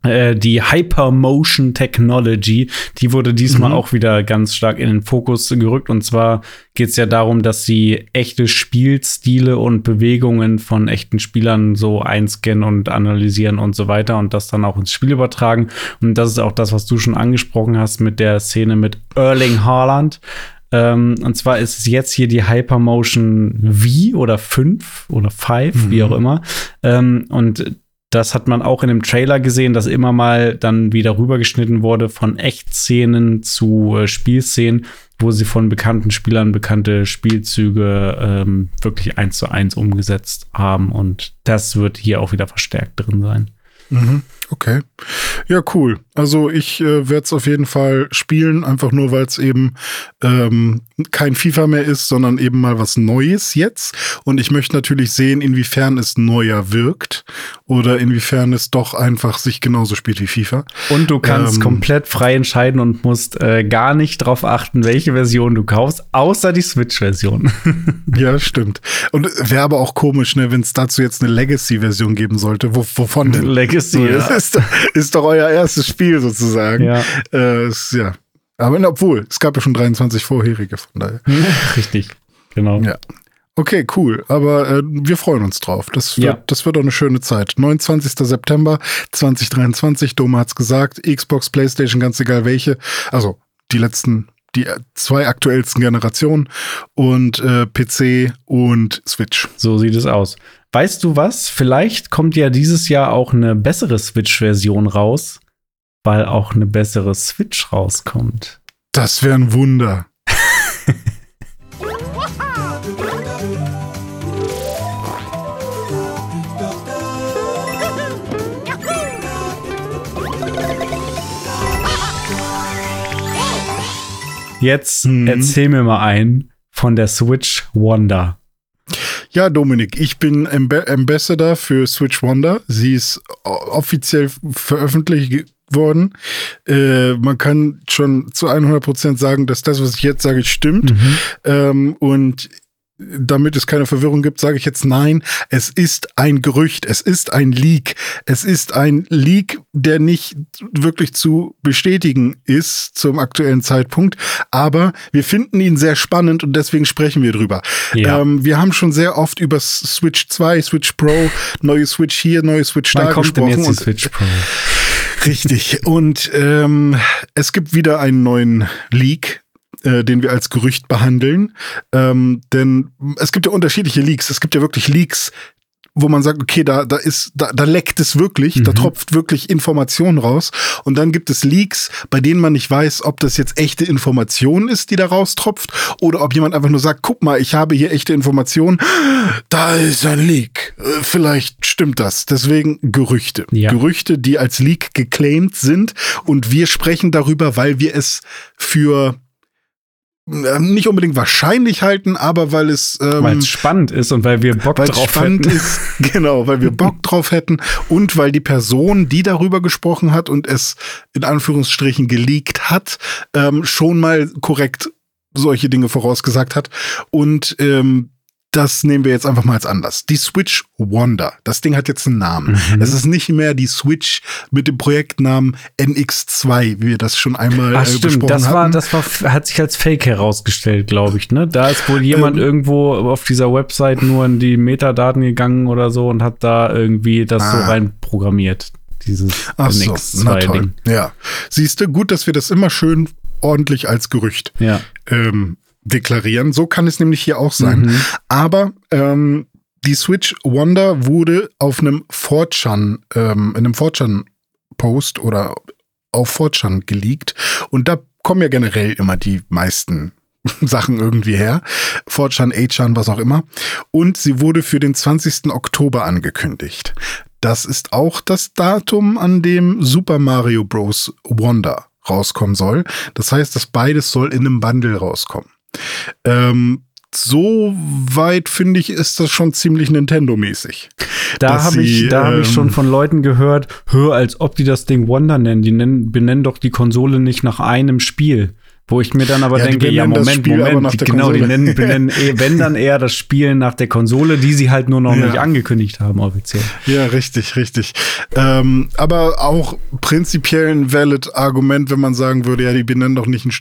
die Hypermotion Technology, die wurde diesmal mhm. auch wieder ganz stark in den Fokus gerückt. Und zwar geht es ja darum, dass sie echte Spielstile und Bewegungen von echten Spielern so einscannen und analysieren und so weiter und das dann auch ins Spiel übertragen. Und das ist auch das, was du schon angesprochen hast mit der Szene mit Erling Haaland. Ähm, und zwar ist es jetzt hier die Hypermotion V oder 5 oder 5, mhm. wie auch immer. Ähm, und das hat man auch in dem Trailer gesehen, dass immer mal dann wieder rübergeschnitten wurde von Echtszenen zu äh, Spielszenen, wo sie von bekannten Spielern bekannte Spielzüge ähm, wirklich eins zu eins umgesetzt haben. Und das wird hier auch wieder verstärkt drin sein. Mhm. Okay. Ja, cool. Also ich äh, werde es auf jeden Fall spielen, einfach nur, weil es eben ähm, kein FIFA mehr ist, sondern eben mal was Neues jetzt. Und ich möchte natürlich sehen, inwiefern es neuer wirkt oder inwiefern es doch einfach sich genauso spielt wie FIFA. Und du kannst ähm, komplett frei entscheiden und musst äh, gar nicht drauf achten, welche Version du kaufst, außer die Switch-Version. ja, stimmt. Und wäre aber auch komisch, ne, wenn es dazu jetzt eine Legacy-Version geben sollte. Wo, wovon denn? Legacy, ja. ist, ist doch euer erstes Spiel sozusagen. Ja. Äh, ist, ja. Aber obwohl, es gab ja schon 23 vorherige, von daher. Richtig, genau. Ja. Okay, cool. Aber äh, wir freuen uns drauf. Das wird, ja. das wird auch eine schöne Zeit. 29. September 2023, Doma hat's gesagt. Xbox, Playstation, ganz egal welche. Also die letzten, die zwei aktuellsten Generationen und äh, PC und Switch. So sieht es aus. Weißt du was? Vielleicht kommt ja dieses Jahr auch eine bessere Switch-Version raus, weil auch eine bessere Switch rauskommt. Das wäre ein Wunder. Jetzt hm. erzähl mir mal ein von der Switch Wonder. Ja, Dominik, ich bin Amb Ambassador für Switch Wonder. Sie ist offiziell veröffentlicht worden. Äh, man kann schon zu 100 Prozent sagen, dass das, was ich jetzt sage, stimmt. Mhm. Ähm, und damit es keine Verwirrung gibt, sage ich jetzt nein. Es ist ein Gerücht, es ist ein Leak. Es ist ein Leak, der nicht wirklich zu bestätigen ist zum aktuellen Zeitpunkt. Aber wir finden ihn sehr spannend und deswegen sprechen wir drüber. Ja. Ähm, wir haben schon sehr oft über Switch 2, Switch Pro, neue Switch hier, neue Switch da kommt gesprochen. Denn jetzt die Switch Pro? Richtig. Und ähm, es gibt wieder einen neuen Leak äh, den wir als Gerücht behandeln. Ähm, denn es gibt ja unterschiedliche Leaks. Es gibt ja wirklich Leaks, wo man sagt, okay, da, da ist, da, da leckt es wirklich, mhm. da tropft wirklich Information raus. Und dann gibt es Leaks, bei denen man nicht weiß, ob das jetzt echte Information ist, die da raustropft, oder ob jemand einfach nur sagt, guck mal, ich habe hier echte Informationen. Da ist ein Leak. Äh, vielleicht stimmt das. Deswegen Gerüchte. Ja. Gerüchte, die als Leak geclaimed sind. Und wir sprechen darüber, weil wir es für nicht unbedingt wahrscheinlich halten, aber weil es ähm, weil es spannend ist und weil wir Bock drauf spannend hätten. Ist, genau, weil wir Bock drauf hätten und weil die Person, die darüber gesprochen hat und es in Anführungsstrichen geleakt hat, ähm, schon mal korrekt solche Dinge vorausgesagt hat und ähm, das nehmen wir jetzt einfach mal als Anlass. Die Switch Wonder. Das Ding hat jetzt einen Namen. Mhm. Es ist nicht mehr die Switch mit dem Projektnamen NX2, wie wir das schon einmal Ach, äh, stimmt. besprochen das war, Das war, hat sich als Fake herausgestellt, glaube ich. Ne? Da ist wohl jemand ähm, irgendwo auf dieser Website nur in die Metadaten gegangen oder so und hat da irgendwie das ah. so reinprogrammiert. Dieses Ach NX2-Ding. So, ja. Siehst du, gut, dass wir das immer schön ordentlich als Gerücht ja. ähm, deklarieren. So kann es nämlich hier auch sein. Mhm. Aber ähm, die Switch Wonder wurde auf einem 4chan, ähm, in einem 4chan-Post oder auf 4chan geleakt. Und da kommen ja generell immer die meisten Sachen irgendwie her. 4chan, 8chan, was auch immer. Und sie wurde für den 20. Oktober angekündigt. Das ist auch das Datum, an dem Super Mario Bros. Wonder rauskommen soll. Das heißt, dass beides soll in einem Bundle rauskommen. Ähm, so weit, finde ich, ist das schon ziemlich Nintendo-mäßig. Da habe ich, da hab ich schon ähm, von Leuten gehört, hör, als ob die das Ding Wonder nennen. Die nennen, benennen doch die Konsole nicht nach einem Spiel. Wo ich mir dann aber Ja, denke, ja, Moment, Moment, die, genau, die nennen, benennen, eh- wenn dann eher das Spiel nach der Konsole, die sie halt nur noch Ja. nicht angekündigt haben, offiziell. Ja, richtig, richtig. Ähm, aber auch prinzipiell ein valid Argument, wenn man sagen würde, ja, die benennen doch nicht ein,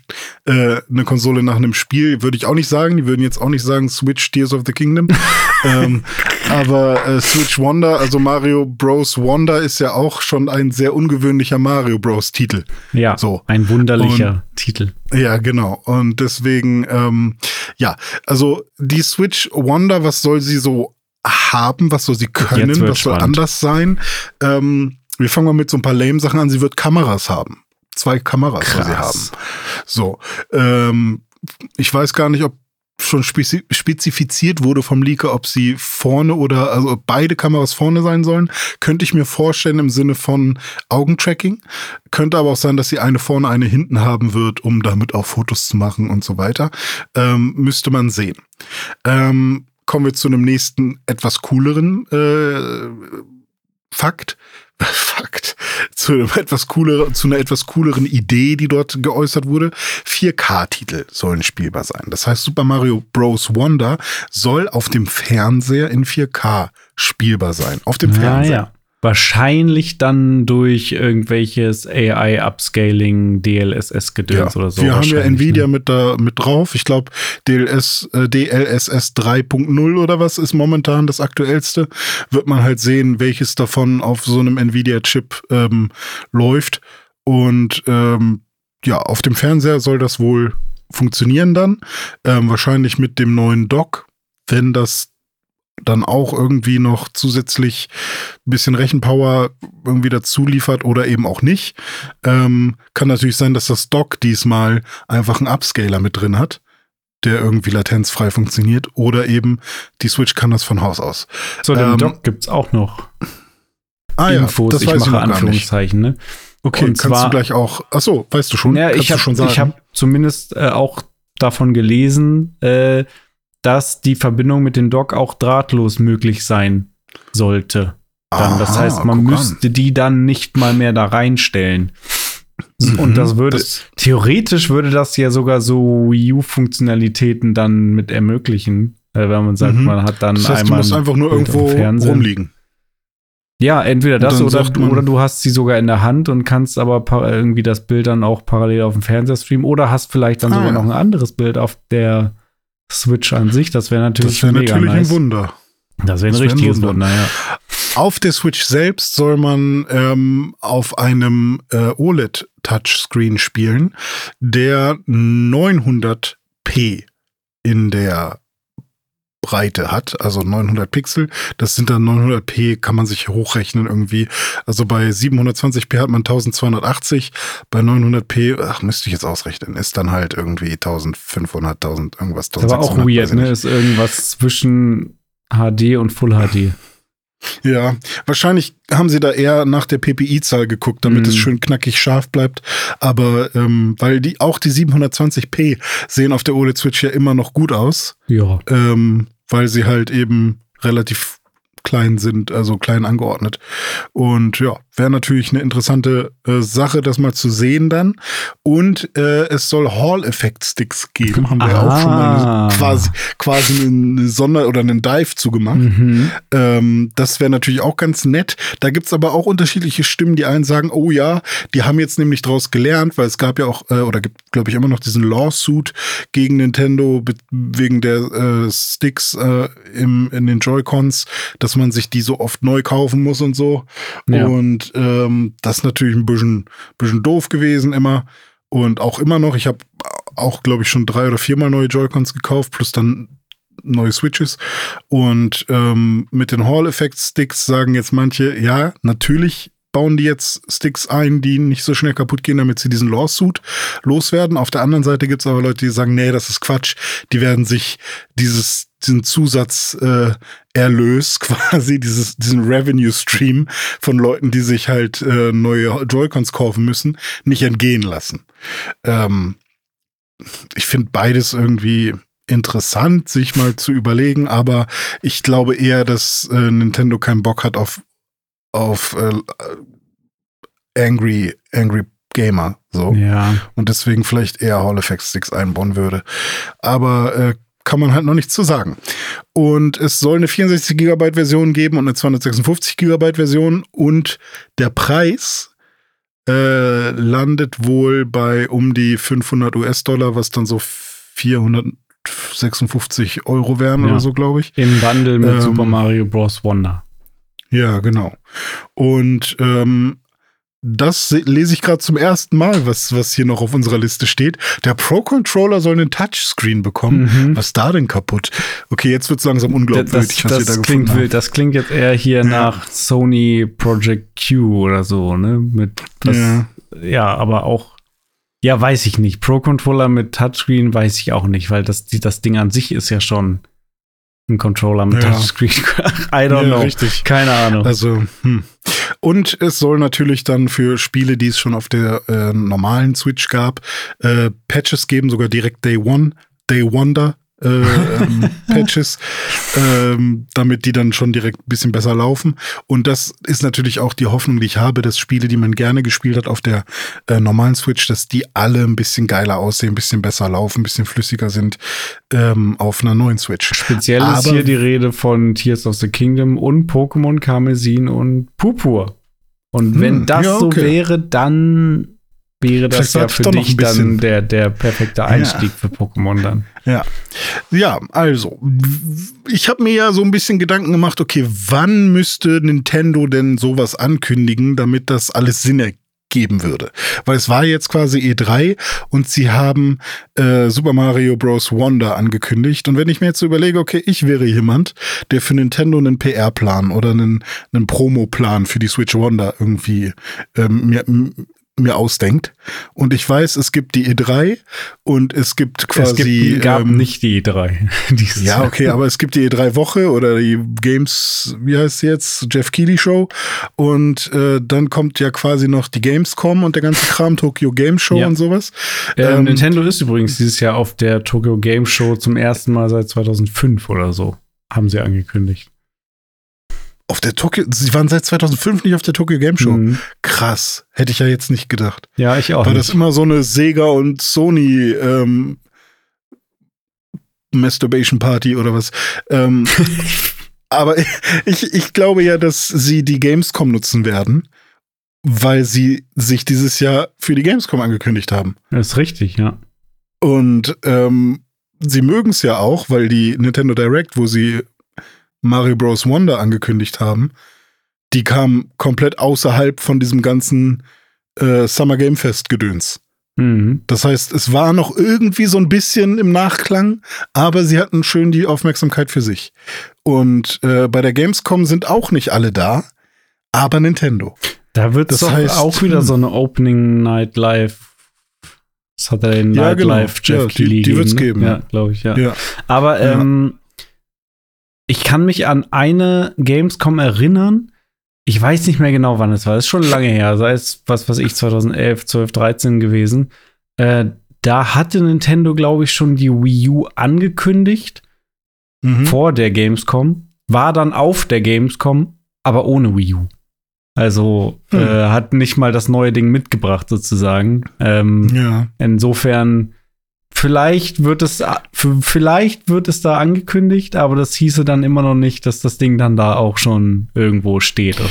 äh, eine Konsole nach einem Spiel, würde ich auch nicht sagen. Die würden jetzt auch nicht sagen Switch Tears of the Kingdom. ähm, aber äh, Switch Wonder, also Mario Bros. Wonder ist ja auch schon ein sehr ungewöhnlicher Mario Bros. Titel. Ja, So. ein wunderlicher Titel. Ja, genau. Und deswegen, ähm, ja, also die Switch Wonder, was soll sie so haben? Was soll sie können? Was soll spannend. anders sein? Ähm, wir fangen mal mit so ein paar lame Sachen an. Sie wird Kameras haben. Zwei Kameras soll sie haben. Krass. So. Ähm, ich weiß gar nicht, ob schon spezi spezifiziert wurde vom Leaker, ob sie vorne oder also beide Kameras vorne sein sollen. Könnte ich mir vorstellen im Sinne von Augentracking. Könnte aber auch sein, dass sie eine vorne, eine hinten haben wird, um damit auch Fotos zu machen und so weiter. Ähm, müsste man sehen. Ähm, kommen wir zu einem nächsten, etwas cooleren äh, Fakt. Fakt. Zu, einem etwas cooler, zu einer etwas cooleren Idee, die dort geäußert wurde. 4K-Titel sollen spielbar sein. Das heißt, Super Mario Bros. Wonder soll auf dem Fernseher in 4K spielbar sein. Auf dem Ja, Fernseher. ja. Wahrscheinlich dann durch irgendwelches AI-Upscaling, DLSS-Gedöns oder so. Wir haben ja Nvidia ne? mit, da, mit drauf. Ich glaube, DLS, äh, DLSS 3.0 oder was ist momentan das aktuellste. Wird man halt sehen, welches davon auf so einem Nvidia-Chip ähm, läuft. Und ähm, ja, auf dem Fernseher soll das wohl funktionieren dann. Ähm, wahrscheinlich mit dem neuen Dock, wenn das dann auch irgendwie noch zusätzlich ein bisschen Rechenpower irgendwie dazu liefert oder eben auch nicht. Ähm, kann natürlich sein, dass das Dock diesmal einfach einen Upscaler mit drin hat, der irgendwie latenzfrei funktioniert. Oder eben die Switch kann das von Haus aus. So, den ähm, Doc gibt's auch noch. Ah Infos, ich weiß mache nicht. Anführungszeichen, ne? Okay, Und kannst zwar- du gleich auch. Ach so, weißt du schon? Ja, ich habe ich hab zumindest äh, auch davon gelesen, äh, dass die Verbindung mit dem Dock auch drahtlos möglich sein sollte. Dann. das Aha, heißt, man guck an. müsste die dann nicht mal mehr da reinstellen. Mhm, Und das würde, das- theoretisch würde das ja sogar so Wii U-Funktionalitäten dann mit ermöglichen, äh, wenn man sagt, Mhm. man hat dann Das heißt, du einmal. musst einfach nur irgendwo rumliegen. Ja, entweder das oder, du- oder du hast sie sogar in der Hand und kannst aber irgendwie das Bild dann auch parallel auf dem Fernseher streamen oder hast vielleicht dann Ah, sogar ja. noch ein anderes Bild auf der Switch an sich. Das wäre natürlich Das wäre mega natürlich nice. ein Wunder. Das wäre ein Das wär ein richtiges Wunder. Wunder, ja. Auf der Switch selbst soll man ähm, auf einem äh, OLED-Touchscreen spielen, der 900p in der Breite hat, also 900 Pixel. Das sind dann 900p, kann man sich hochrechnen irgendwie. Also bei 720p hat man 1280, bei 900p, ach, müsste ich jetzt ausrechnen, ist dann halt irgendwie 1500, 1000, irgendwas. Das ist aber auch 1600, weird, ne? Ist irgendwas zwischen HD und Full HD. Ja, wahrscheinlich haben sie da eher nach der PPI-Zahl geguckt, damit Mhm. es schön knackig scharf bleibt. Aber ähm, weil die auch die 720p sehen auf der OLED-Switch ja immer noch gut aus, Ja. ähm, weil sie halt eben relativ klein sind, also klein angeordnet. Und ja, wäre natürlich eine interessante äh, Sache, das mal zu sehen dann. Und äh, es soll Hall-Effekt-Sticks geben. Haben wir ja auch schon Ah. mal eine, quasi, quasi eine Sonder- oder einen Dive zugemacht. Mhm. Ähm, das wäre natürlich auch ganz nett. Da gibt's aber auch unterschiedliche Stimmen. Die einen sagen, oh ja, die haben jetzt nämlich draus gelernt, weil es gab ja auch, äh, oder gibt, glaube ich, immer noch diesen Lawsuit gegen Nintendo wegen der äh, Sticks äh, im, in den Joy-Cons, dass man sich die so oft neu kaufen muss und so. Ja. Und ähm, das ist natürlich ein bisschen, bisschen doof gewesen immer. Und auch immer noch, ich habe auch, glaube ich, schon drei oder viermal neue Joy-Cons gekauft, plus dann neue Switches. Und ähm, mit den Hall-Effekt-Sticks sagen jetzt manche, ja, natürlich bauen die jetzt Sticks ein, die nicht so schnell kaputt gehen, damit sie diesen Lawsuit loswerden. Auf der anderen Seite gibt es aber Leute, die sagen, nee, das ist Quatsch. Die werden sich dieses, diesen Zusatz äh, Erlös quasi, dieses, diesen Revenue Stream von Leuten, die sich halt äh, neue Joy-Cons kaufen müssen, nicht entgehen lassen. Ähm, ich finde beides irgendwie interessant, sich mal zu überlegen, aber ich glaube eher, dass äh, Nintendo keinen Bock hat auf, auf äh, Angry, Angry Gamer. So. Ja. Und deswegen vielleicht eher Hall Effect Sticks einbauen würde. Aber äh, kann man halt noch nichts zu sagen. Und es soll eine 64 GB Version geben und eine 256 GB Version und der Preis äh, landet wohl bei um die 500 US-Dollar, was dann so 456 Euro wären Ja. oder so, glaube ich. Im Bundle mit Ähm, Super Mario Bros. Wonder. Ja, genau. Und ähm, das se- lese ich gerade zum ersten Mal, was, was hier noch auf unserer Liste steht. Der Pro-Controller soll einen Touchscreen bekommen. Mhm. Was ist da denn kaputt? Okay, jetzt wird es langsam Das, unglaubwürdig, was das wir da klingt wild. Das klingt jetzt eher hier nach Sony Project Q oder so, ne? Mit das, Ja. ja. aber auch, ja, weiß ich nicht. Pro-Controller mit Touchscreen weiß ich auch nicht, weil das, das Ding an sich ist ja schon ein Controller mit Ja. Touchscreen. I don't Ja, know. richtig. Keine Ahnung. Also, hm. Und es soll natürlich dann für Spiele, die es schon auf der äh, normalen Switch gab, äh, Patches geben, sogar direkt Day One, Day Wonder. Äh, ähm, Patches, ähm, damit die dann schon direkt ein bisschen besser laufen. Und das ist natürlich auch die Hoffnung, die ich habe, dass Spiele, die man gerne gespielt hat auf der äh, normalen Switch, dass die alle ein bisschen geiler aussehen, ein bisschen besser laufen, ein bisschen flüssiger sind ähm, auf einer neuen Switch. Speziell ist Aber- hier die Rede von Tears of the Kingdom und Pokémon Karmesin und Purpur. Und Hm, wenn das ja, so okay. wäre, dann wäre das ja für dich dann der, der perfekte Einstieg für Pokémon dann. Ja. Ja, also, ich habe mir ja so ein bisschen Gedanken gemacht, okay, wann müsste Nintendo denn sowas ankündigen, damit das alles Sinn ergeben würde? Weil es war jetzt quasi E3 und sie haben äh, Super Mario Bros. Wonder angekündigt. Und wenn ich mir jetzt so überlege, okay, ich wäre jemand, der für Nintendo einen PR-Plan oder einen, einen Promo-Plan für die Switch Wonder irgendwie ähm, mir, mir ausdenkt. Und ich weiß, es gibt die E3 und es gibt quasi. es gibt, gab ähm, nicht die E3 dieses Ja, okay, aber es gibt die E3-Woche oder die Games, wie heißt sie jetzt? Jeff Keighley Show. Und äh, dann kommt ja quasi noch die Gamescom und der ganze Kram, Tokyo Game Show Ja. und sowas. Ähm, Ähm, Nintendo ist übrigens dieses Jahr auf der Tokyo Game Show zum ersten Mal seit 2005 oder so. Haben sie angekündigt. Auf der Tokyo, sie waren seit 2005 nicht auf der Tokyo Game Show. Mhm. Krass, hätte ich ja jetzt nicht gedacht. Ja, ich auch. War nicht. das immer so eine Sega und Sony ähm, Masturbation Party oder was? Ähm, aber ich, ich glaube ja, dass sie die Gamescom nutzen werden, weil sie sich dieses Jahr für die Gamescom angekündigt haben. Das ist richtig, ja. Und ähm, sie mögen es ja auch, weil die Nintendo Direct, wo sie Mario Bros. Wonder angekündigt haben, die kam komplett außerhalb von diesem ganzen äh, Summer Game Fest Gedöns. Mhm. Das heißt, es war noch irgendwie so ein bisschen im Nachklang, aber sie hatten schön die Aufmerksamkeit für sich. Und äh, bei der Gamescom sind auch nicht alle da, aber Nintendo. Da wird es auch wieder so eine Opening Night Live. Das hat er den Ja, Night genau. Live Jeff Ja, die- Keighley die wird's gegeben, geben, ne? ja. Ja, glaube ich, ja. Ja. Aber ähm, ich kann mich an eine Gamescom erinnern. Ich weiß nicht mehr genau, wann es war. Das ist schon lange her. Sei es, was weiß ich, 2011, 12, 13 gewesen. Äh, da hatte Nintendo, glaube ich, schon die Wii U angekündigt Mhm. vor der Gamescom. War dann auf der Gamescom, aber ohne Wii U. Also Hm. äh, hat nicht mal das neue Ding mitgebracht, sozusagen. Ähm, Ja. Insofern, vielleicht wird es, vielleicht wird es da angekündigt, aber das hieße dann immer noch nicht, dass das Ding dann da auch schon irgendwo steht oder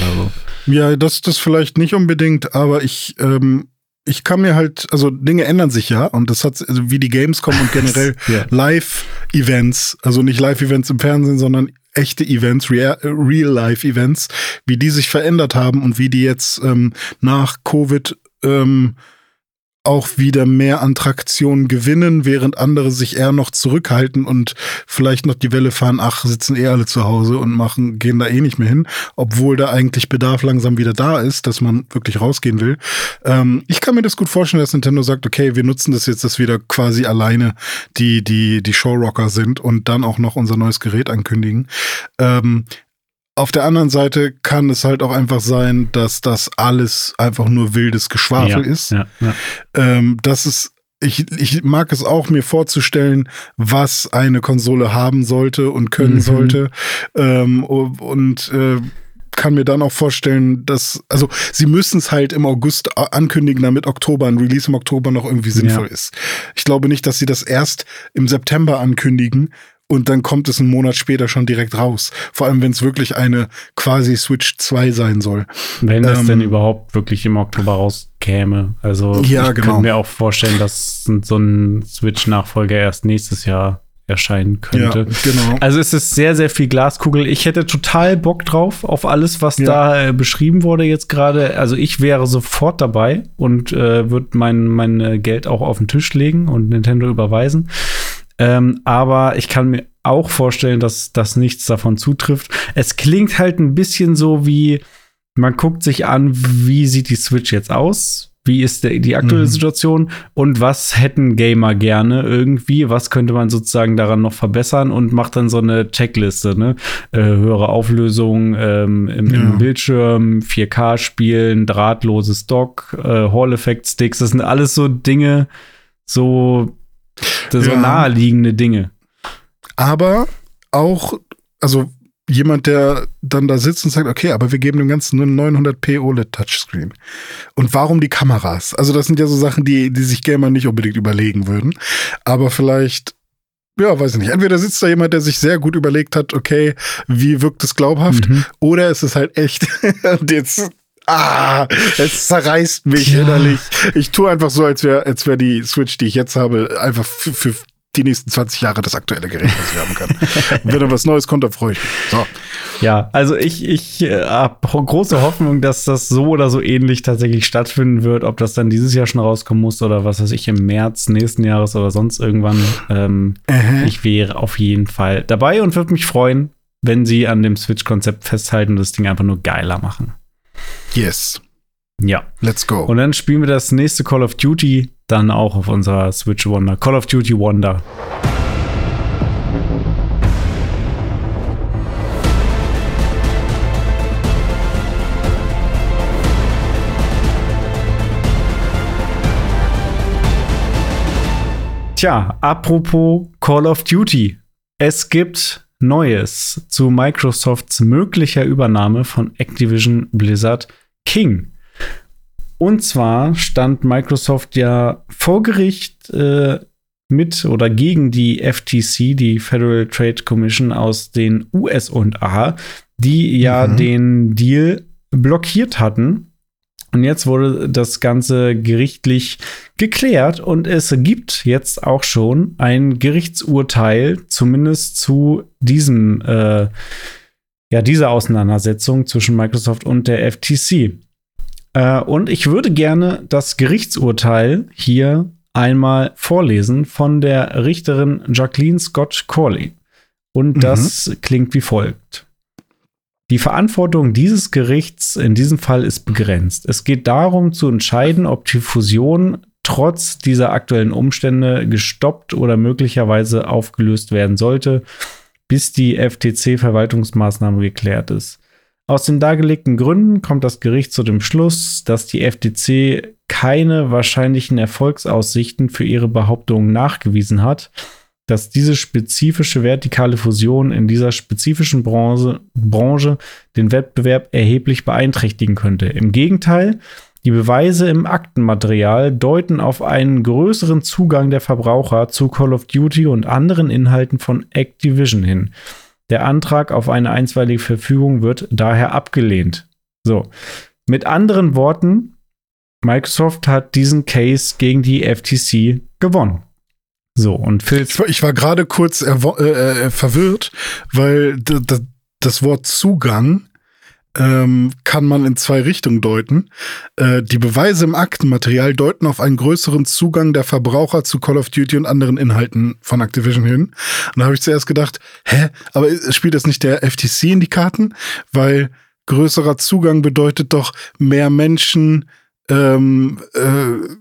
so. Ja, das, das vielleicht nicht unbedingt, aber ich, ähm, ich kann mir halt, also Dinge ändern sich ja und das hat, also wie die Gamescom und generell Ja. Live-Events, also nicht Live-Events im Fernsehen, sondern echte Events, Rea- Real-Life-Events, wie die sich verändert haben und wie die jetzt ähm, nach Covid ähm, auch wieder mehr an Traktion gewinnen, während andere sich eher noch zurückhalten und vielleicht noch die Welle fahren, ach, sitzen eh alle zu Hause und machen, gehen da eh nicht mehr hin, obwohl da eigentlich Bedarf langsam wieder da ist, dass man wirklich rausgehen will. Ähm, ich kann mir das gut vorstellen, dass Nintendo sagt, okay, wir nutzen das jetzt, dass wir da quasi alleine die, die, die Showrocker sind und dann auch noch unser neues Gerät ankündigen. Ähm, auf der anderen Seite kann es halt auch einfach sein, dass das alles einfach nur wildes Geschwafel ja, ist. Ja, ja. Ähm, dass es ich, ich mag es auch, mir vorzustellen, was eine Konsole haben sollte und können mhm. sollte. Ähm, und äh, kann mir dann auch vorstellen, dass, also sie müssen es halt im August ankündigen, damit Oktober, ein Release im Oktober noch irgendwie sinnvoll ja. ist. Ich glaube nicht, dass sie das erst im September ankündigen und dann kommt es einen Monat später schon direkt raus. Vor allem, wenn es wirklich eine quasi Switch 2 sein soll. Wenn ähm, es denn überhaupt wirklich im Oktober rauskäme. Also ja, ich genau. kann mir auch vorstellen, dass so ein Switch-Nachfolger erst nächstes Jahr erscheinen könnte. Ja, genau. Also es ist sehr, sehr viel Glaskugel. Ich hätte total Bock drauf, auf alles, was ja. da äh, beschrieben wurde jetzt gerade. Also ich wäre sofort dabei und äh, würde mein, mein Geld auch auf den Tisch legen und Nintendo überweisen. Ähm, aber ich kann mir auch vorstellen, dass das nichts davon zutrifft. Es klingt halt ein bisschen so wie, man guckt sich an, wie sieht die Switch jetzt aus? Wie ist der, die aktuelle mhm. Situation und was hätten Gamer gerne irgendwie? Was könnte man sozusagen daran noch verbessern und macht dann so eine Checkliste, ne? Äh, höhere Auflösung ähm, im, ja. im, Bildschirm, 4K spielen, drahtloses Dock, äh, Hall Effect Sticks, das sind alles so Dinge, so, so ja. naheliegende Dinge. Aber auch, also jemand, der dann da sitzt und sagt, okay, aber wir geben dem Ganzen nur 900p OLED Touchscreen. Und warum die Kameras? Also das sind ja so Sachen, die, die sich Gamer nicht unbedingt überlegen würden. Aber vielleicht ja, weiß ich nicht. Entweder sitzt da jemand, der sich sehr gut überlegt hat, okay, wie wirkt es glaubhaft, mhm. oder es ist halt echt. und jetzt, ah, es zerreißt mich ja. innerlich. Ich tue einfach so, als wäre als wär die Switch, die ich jetzt habe, einfach für, für die nächsten 20 Jahre das aktuelle Gerät, was ich haben kann. wenn da was Neues kommt, dann freue ich mich. So. Ja, also ich, ich äh, habe große Hoffnung, dass das so oder so ähnlich tatsächlich stattfinden wird. Ob das dann dieses Jahr schon rauskommen muss oder was weiß ich, im März nächsten Jahres oder sonst irgendwann. Ähm, ich wäre auf jeden Fall dabei und würde mich freuen, wenn sie an dem Switch-Konzept festhalten und das Ding einfach nur geiler machen. Yes. Ja. Let's go. Und dann spielen wir das nächste Call of Duty dann auch auf unserer Switch Wonder. Call of Duty Wonder. Tja, apropos Call of Duty. Es gibt Neues zu Microsofts möglicher Übernahme von Activision Blizzard King. Und zwar stand Microsoft ja vor Gericht äh, mit oder gegen die FTC, die Federal Trade Commission aus den USA, die ja mhm. den Deal blockiert hatten. Und jetzt wurde das Ganze gerichtlich geklärt und es gibt jetzt auch schon ein Gerichtsurteil, zumindest zu diesem, äh, ja, dieser Auseinandersetzung zwischen Microsoft und der FTC. Äh, und ich würde gerne das Gerichtsurteil hier einmal vorlesen von der Richterin Jacqueline Scott Corley. Und mhm. das mhm. klingt wie folgt. Die Verantwortung dieses Gerichts in diesem Fall ist begrenzt. Es geht darum zu entscheiden, ob die Fusion trotz dieser aktuellen Umstände gestoppt oder möglicherweise aufgelöst werden sollte, bis die FTC-Verwaltungsmaßnahme geklärt ist. Aus den dargelegten Gründen kommt das Gericht zu dem Schluss, dass die FTC keine wahrscheinlichen Erfolgsaussichten für ihre Behauptungen nachgewiesen hat, dass diese spezifische vertikale Fusion in dieser spezifischen Branche, Branche den Wettbewerb erheblich beeinträchtigen könnte. Im Gegenteil, die Beweise im Aktenmaterial deuten auf einen größeren Zugang der Verbraucher zu Call of Duty und anderen Inhalten von Activision hin. Der Antrag auf eine einstweilige Verfügung wird daher abgelehnt. So. Mit anderen Worten, Microsoft hat diesen Case gegen die FTC gewonnen. So, und Phil. Ich war, ich war gerade kurz äh, äh, verwirrt, weil das Wort Zugang ähm, kann man in zwei Richtungen deuten. Äh, die Beweise im Aktenmaterial deuten auf einen größeren Zugang der Verbraucher zu Call of Duty und anderen Inhalten von Activision hin. Und da habe ich zuerst gedacht, hä, aber spielt das nicht der FTC in die Karten? Weil größerer Zugang bedeutet doch mehr Menschen ähm, äh,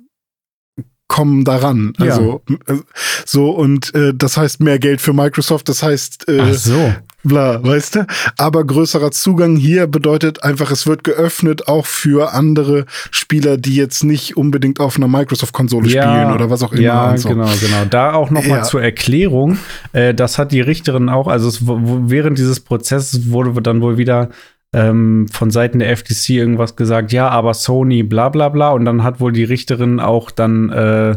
kommen daran. Also ja. Äh, so und äh, das heißt mehr Geld für Microsoft, das heißt äh, Ach so. bla, weißt du? Aber größerer Zugang hier bedeutet einfach, es wird geöffnet auch für andere Spieler, die jetzt nicht unbedingt auf einer Microsoft-Konsole ja, spielen oder was auch immer. Ja, so. genau, genau. Da auch noch mal ja. zur Erklärung. Äh, das hat die Richterin auch, also es, während dieses Prozesses wurde dann wohl wieder ähm, von Seiten der FTC irgendwas gesagt, ja, aber Sony, bla bla bla. Und dann hat wohl die Richterin auch dann äh,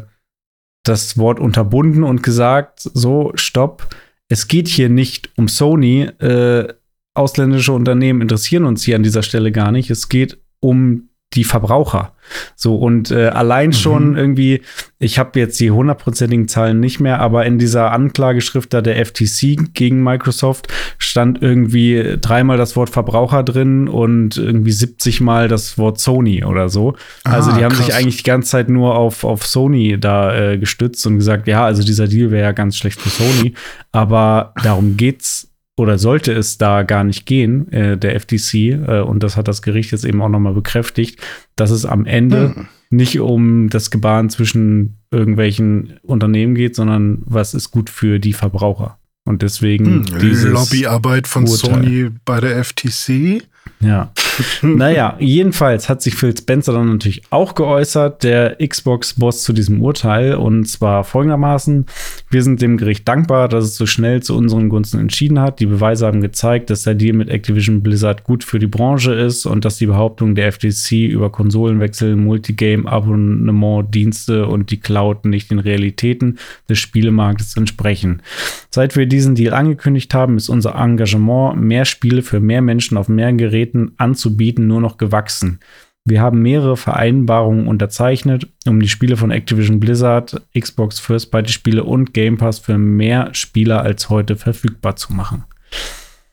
das Wort unterbunden und gesagt, so, stopp, es geht hier nicht um Sony. Äh, ausländische Unternehmen interessieren uns hier an dieser Stelle gar nicht. Es geht um die Verbraucher. So und äh, allein schon mhm. irgendwie, ich habe jetzt die hundertprozentigen Zahlen nicht mehr, aber in dieser Anklageschrift da der FTC gegen Microsoft stand irgendwie dreimal das Wort Verbraucher drin und irgendwie 70 Mal das Wort Sony oder so. Also ah, die haben krass. sich eigentlich die ganze Zeit nur auf, auf Sony da äh, gestützt und gesagt, ja, also dieser Deal wäre ja ganz schlecht für Sony, aber darum geht's oder sollte es da gar nicht gehen, äh, der FTC, äh, und das hat das Gericht jetzt eben auch nochmal bekräftigt, dass es am Ende hm. nicht um das Gebaren zwischen irgendwelchen Unternehmen geht, sondern was ist gut für die Verbraucher. Und deswegen hm, dieses Lobbyarbeit von Urteil. Sony bei der FTC. Ja. naja, jedenfalls hat sich Phil Spencer dann natürlich auch geäußert, der Xbox-Boss zu diesem Urteil. Und zwar folgendermaßen: Wir sind dem Gericht dankbar, dass es so schnell zu unseren Gunsten entschieden hat. Die Beweise haben gezeigt, dass der Deal mit Activision Blizzard gut für die Branche ist und dass die Behauptung der FTC über Konsolenwechsel, Multigame, Abonnement, Dienste und die Cloud nicht den Realitäten des Spielemarktes entsprechen. Seit wir diesen Deal angekündigt haben, ist unser Engagement, mehr Spiele für mehr Menschen auf mehr Geräten anzubieten, nur noch gewachsen. Wir haben mehrere Vereinbarungen unterzeichnet, um die Spiele von Activision Blizzard, Xbox First Party Spiele und Game Pass für mehr Spieler als heute verfügbar zu machen.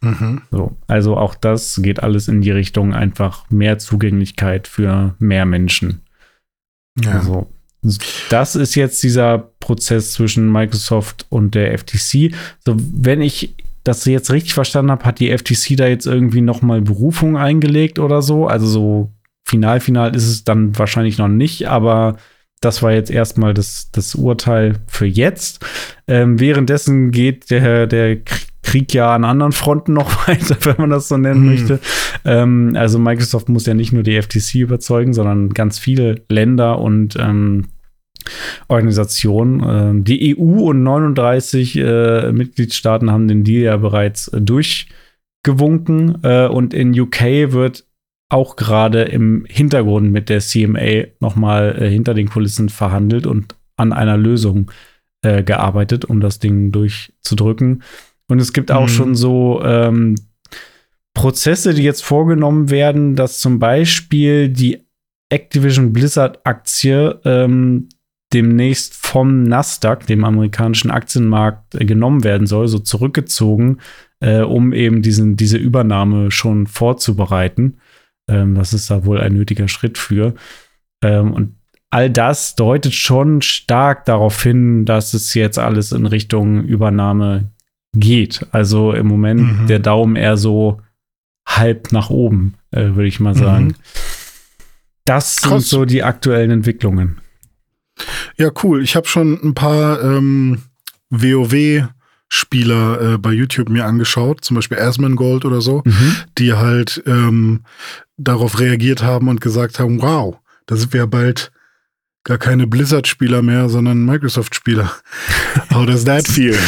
Mhm. So, also auch das geht alles in die Richtung einfach mehr Zugänglichkeit für mehr Menschen. Ja. Also das ist jetzt dieser Prozess zwischen Microsoft und der FTC. So, wenn ich das jetzt richtig verstanden habe, hat die FTC da jetzt irgendwie noch mal Berufung eingelegt oder so. Also so final, final ist es dann wahrscheinlich noch nicht, aber das war jetzt erstmal das, das Urteil für jetzt. Ähm, währenddessen geht der, der Krieg ja an anderen Fronten noch weiter, wenn man das so nennen mhm. möchte. Ähm, also Microsoft muss ja nicht nur die FTC überzeugen, sondern ganz viele Länder und ähm, Organisation. Ähm, die EU und 39 äh, Mitgliedstaaten haben den Deal ja bereits äh, durchgewunken äh, und in UK wird auch gerade im Hintergrund mit der CMA nochmal äh, hinter den Kulissen verhandelt und an einer Lösung gearbeitet, um das Ding durchzudrücken. Und es gibt auch mhm. schon so ähm, Prozesse, die jetzt vorgenommen werden, dass zum Beispiel die Activision Blizzard Aktie ähm, demnächst vom Nasdaq, dem amerikanischen Aktienmarkt, äh, genommen werden soll, so zurückgezogen, äh, um eben diesen, diese Übernahme schon vorzubereiten. Ähm, das ist da wohl ein nötiger Schritt für. Ähm, und all das deutet schon stark darauf hin, dass es jetzt alles in Richtung Übernahme geht. Also im Moment mhm. der Daumen eher so halb nach oben, äh, würde ich mal sagen. Mhm. Das Krass. sind so die aktuellen Entwicklungen. Ja, cool. Ich habe schon ein paar ähm, WoW Spieler äh, bei YouTube mir angeschaut, zum Beispiel Asmongold oder so, mhm. die halt ähm, darauf reagiert haben und gesagt haben, wow, da sind wir ja bald gar keine Blizzard-Spieler mehr, sondern Microsoft-Spieler. How does that feel?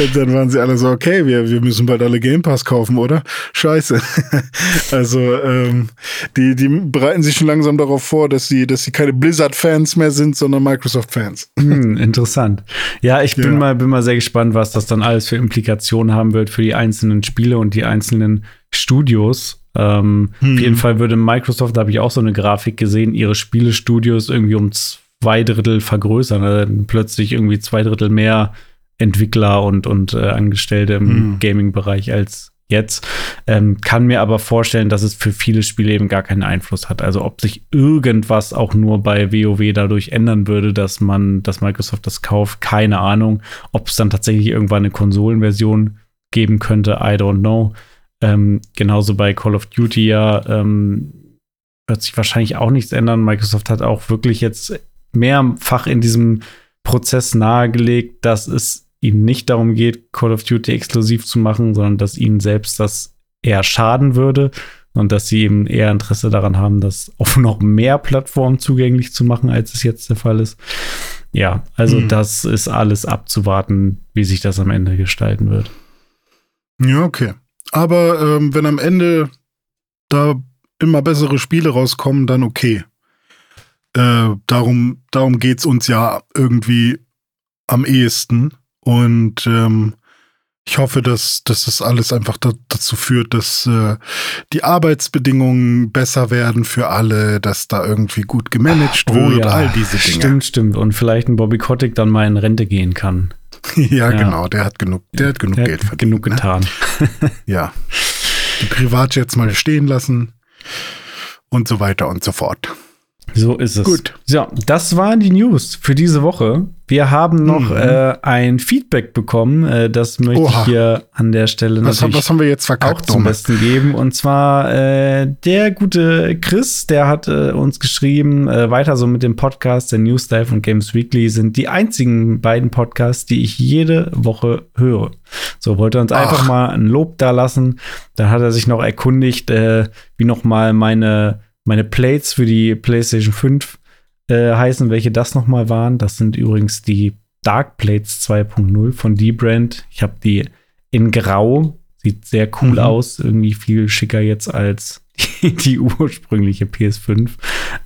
und dann waren sie alle so, okay, wir, wir müssen bald alle Game Pass kaufen, oder? Scheiße. also ähm, die, die bereiten sich schon langsam darauf vor, dass sie, dass sie keine Blizzard-Fans mehr sind, sondern Microsoft-Fans. Hm, interessant. Ja, ich bin, ja. Mal, bin mal sehr gespannt, was das dann alles für Implikationen haben wird für die einzelnen Spiele und die einzelnen Studios. Ähm, hm. Auf jeden Fall würde Microsoft, da habe ich auch so eine Grafik gesehen, ihre Spielestudios irgendwie um zwei Drittel vergrößern. Also plötzlich irgendwie zwei Drittel mehr Entwickler und, und äh, Angestellte im hm. Gaming-Bereich als jetzt. Ähm, kann mir aber vorstellen, dass es für viele Spiele eben gar keinen Einfluss hat. Also ob sich irgendwas auch nur bei WoW dadurch ändern würde, dass man, dass Microsoft das kauft, keine Ahnung. Ob es dann tatsächlich irgendwann eine Konsolenversion geben könnte, I don't know. Ähm, genauso bei Call of Duty ja ähm, wird sich wahrscheinlich auch nichts ändern. Microsoft hat auch wirklich jetzt mehrfach in diesem Prozess nahegelegt, dass es ihnen nicht darum geht, Call of Duty exklusiv zu machen, sondern dass ihnen selbst das eher schaden würde und dass sie eben eher Interesse daran haben, das auf noch mehr Plattformen zugänglich zu machen, als es jetzt der Fall ist. Ja, also mhm. das ist alles abzuwarten, wie sich das am Ende gestalten wird. Ja, okay. Aber ähm, wenn am Ende da immer bessere Spiele rauskommen, dann okay. Äh, darum darum geht es uns ja irgendwie am ehesten. Und ähm, ich hoffe, dass, dass das alles einfach da, dazu führt, dass äh, die Arbeitsbedingungen besser werden für alle, dass da irgendwie gut gemanagt oh, wird, ja. all diese Dinge. Stimmt, stimmt. Und vielleicht ein Bobby Kotick dann mal in Rente gehen kann. ja, ja, genau. Der hat genug, der hat genug der Geld verdient. Genug ne? getan. Ne? ja. Die Privatjets mal stehen lassen und so weiter und so fort. So ist es. Gut. So, das waren die News für diese Woche. Wir haben noch mhm. äh, ein Feedback bekommen. Äh, das möchte Oha. ich hier an der Stelle was, natürlich was haben wir jetzt verkackt, auch zum Besten geben. Und zwar äh, der gute Chris, der hat äh, uns geschrieben, äh, weiter so mit dem Podcast, der News Dive und Games Weekly sind die einzigen beiden Podcasts, die ich jede Woche höre. So wollte er uns Ach. einfach mal ein Lob da lassen. Dann hat er sich noch erkundigt, äh, wie noch mal meine meine Plates für die PlayStation 5 äh, heißen, welche das nochmal waren. Das sind übrigens die Dark Plates 2.0 von D-Brand. Ich habe die in Grau. Sieht sehr cool mhm. aus. Irgendwie viel schicker jetzt als die, die ursprüngliche PS5.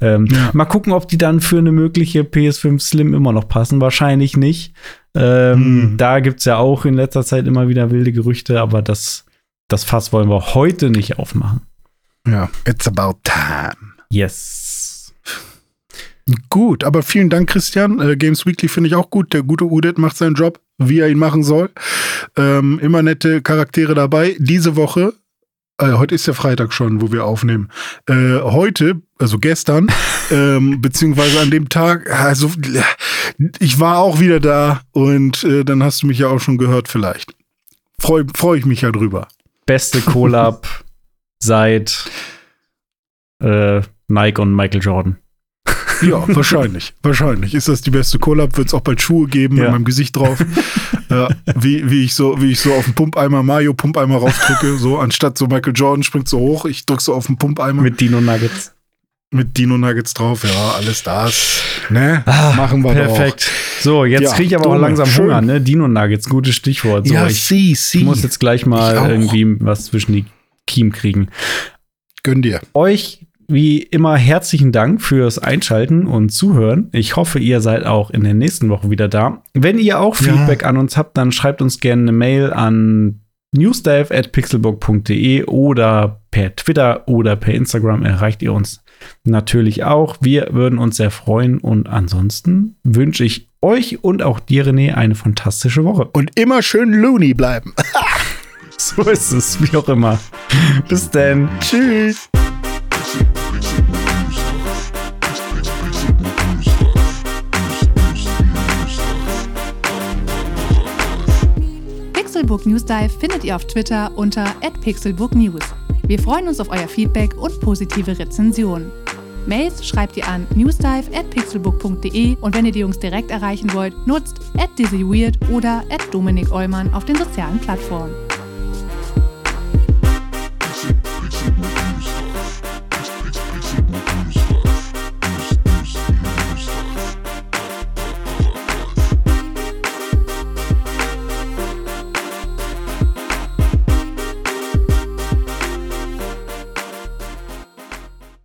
Ähm, ja. Mal gucken, ob die dann für eine mögliche PS5 Slim immer noch passen. Wahrscheinlich nicht. Ähm, mhm. Da gibt es ja auch in letzter Zeit immer wieder wilde Gerüchte, aber das, das Fass wollen wir heute nicht aufmachen. Ja, it's about time. Yes. Gut, aber vielen Dank, Christian. Äh, Games Weekly finde ich auch gut. Der gute Udit macht seinen Job, wie er ihn machen soll. Ähm, immer nette Charaktere dabei. Diese Woche, äh, heute ist ja Freitag schon, wo wir aufnehmen. Äh, heute, also gestern, ähm, beziehungsweise an dem Tag, also ich war auch wieder da und äh, dann hast du mich ja auch schon gehört, vielleicht. Freue freu ich mich ja drüber. Beste Collab seit äh, Nike und Michael Jordan. Ja, wahrscheinlich. wahrscheinlich. Ist das die beste Collab? Wird es auch bald Schuhe geben ja. mit meinem Gesicht drauf. ja, wie, wie, ich so, wie ich so auf den Pumpeimer, Mario Pumpeimer raufdrücke. So, anstatt so Michael Jordan springt so hoch, ich drücke so auf den Pumpeimer. Mit Dino Nuggets. Mit Dino Nuggets drauf, ja, alles das. Ne? Ah, Machen wir Perfekt. Doch. So, jetzt ja, kriege ich aber auch langsam schön. Hunger, ne? Dino Nuggets, gutes Stichwort. So, ja, ich, sie. Ich muss jetzt gleich mal irgendwie was zwischen die Kiem kriegen. Gönn dir. Euch wie immer herzlichen Dank fürs Einschalten und Zuhören. Ich hoffe, ihr seid auch in der nächsten Woche wieder da. Wenn ihr auch Feedback ja. an uns habt, dann schreibt uns gerne eine Mail an newsdive.pixelbook.de oder per Twitter oder per Instagram erreicht ihr uns natürlich auch. Wir würden uns sehr freuen und ansonsten wünsche ich euch und auch dir, René, eine fantastische Woche. Und immer schön loony bleiben. so ist es, wie auch immer. Bis dann. Tschüss. Pixelbook News Dive findet ihr auf Twitter unter @pixelbooknews. Wir freuen uns auf euer Feedback und positive Rezensionen. Mails schreibt ihr an newsdive@pixelbook.de und wenn ihr die Jungs direkt erreichen wollt, nutzt @dizzyweird oder @dominik auf den sozialen Plattformen.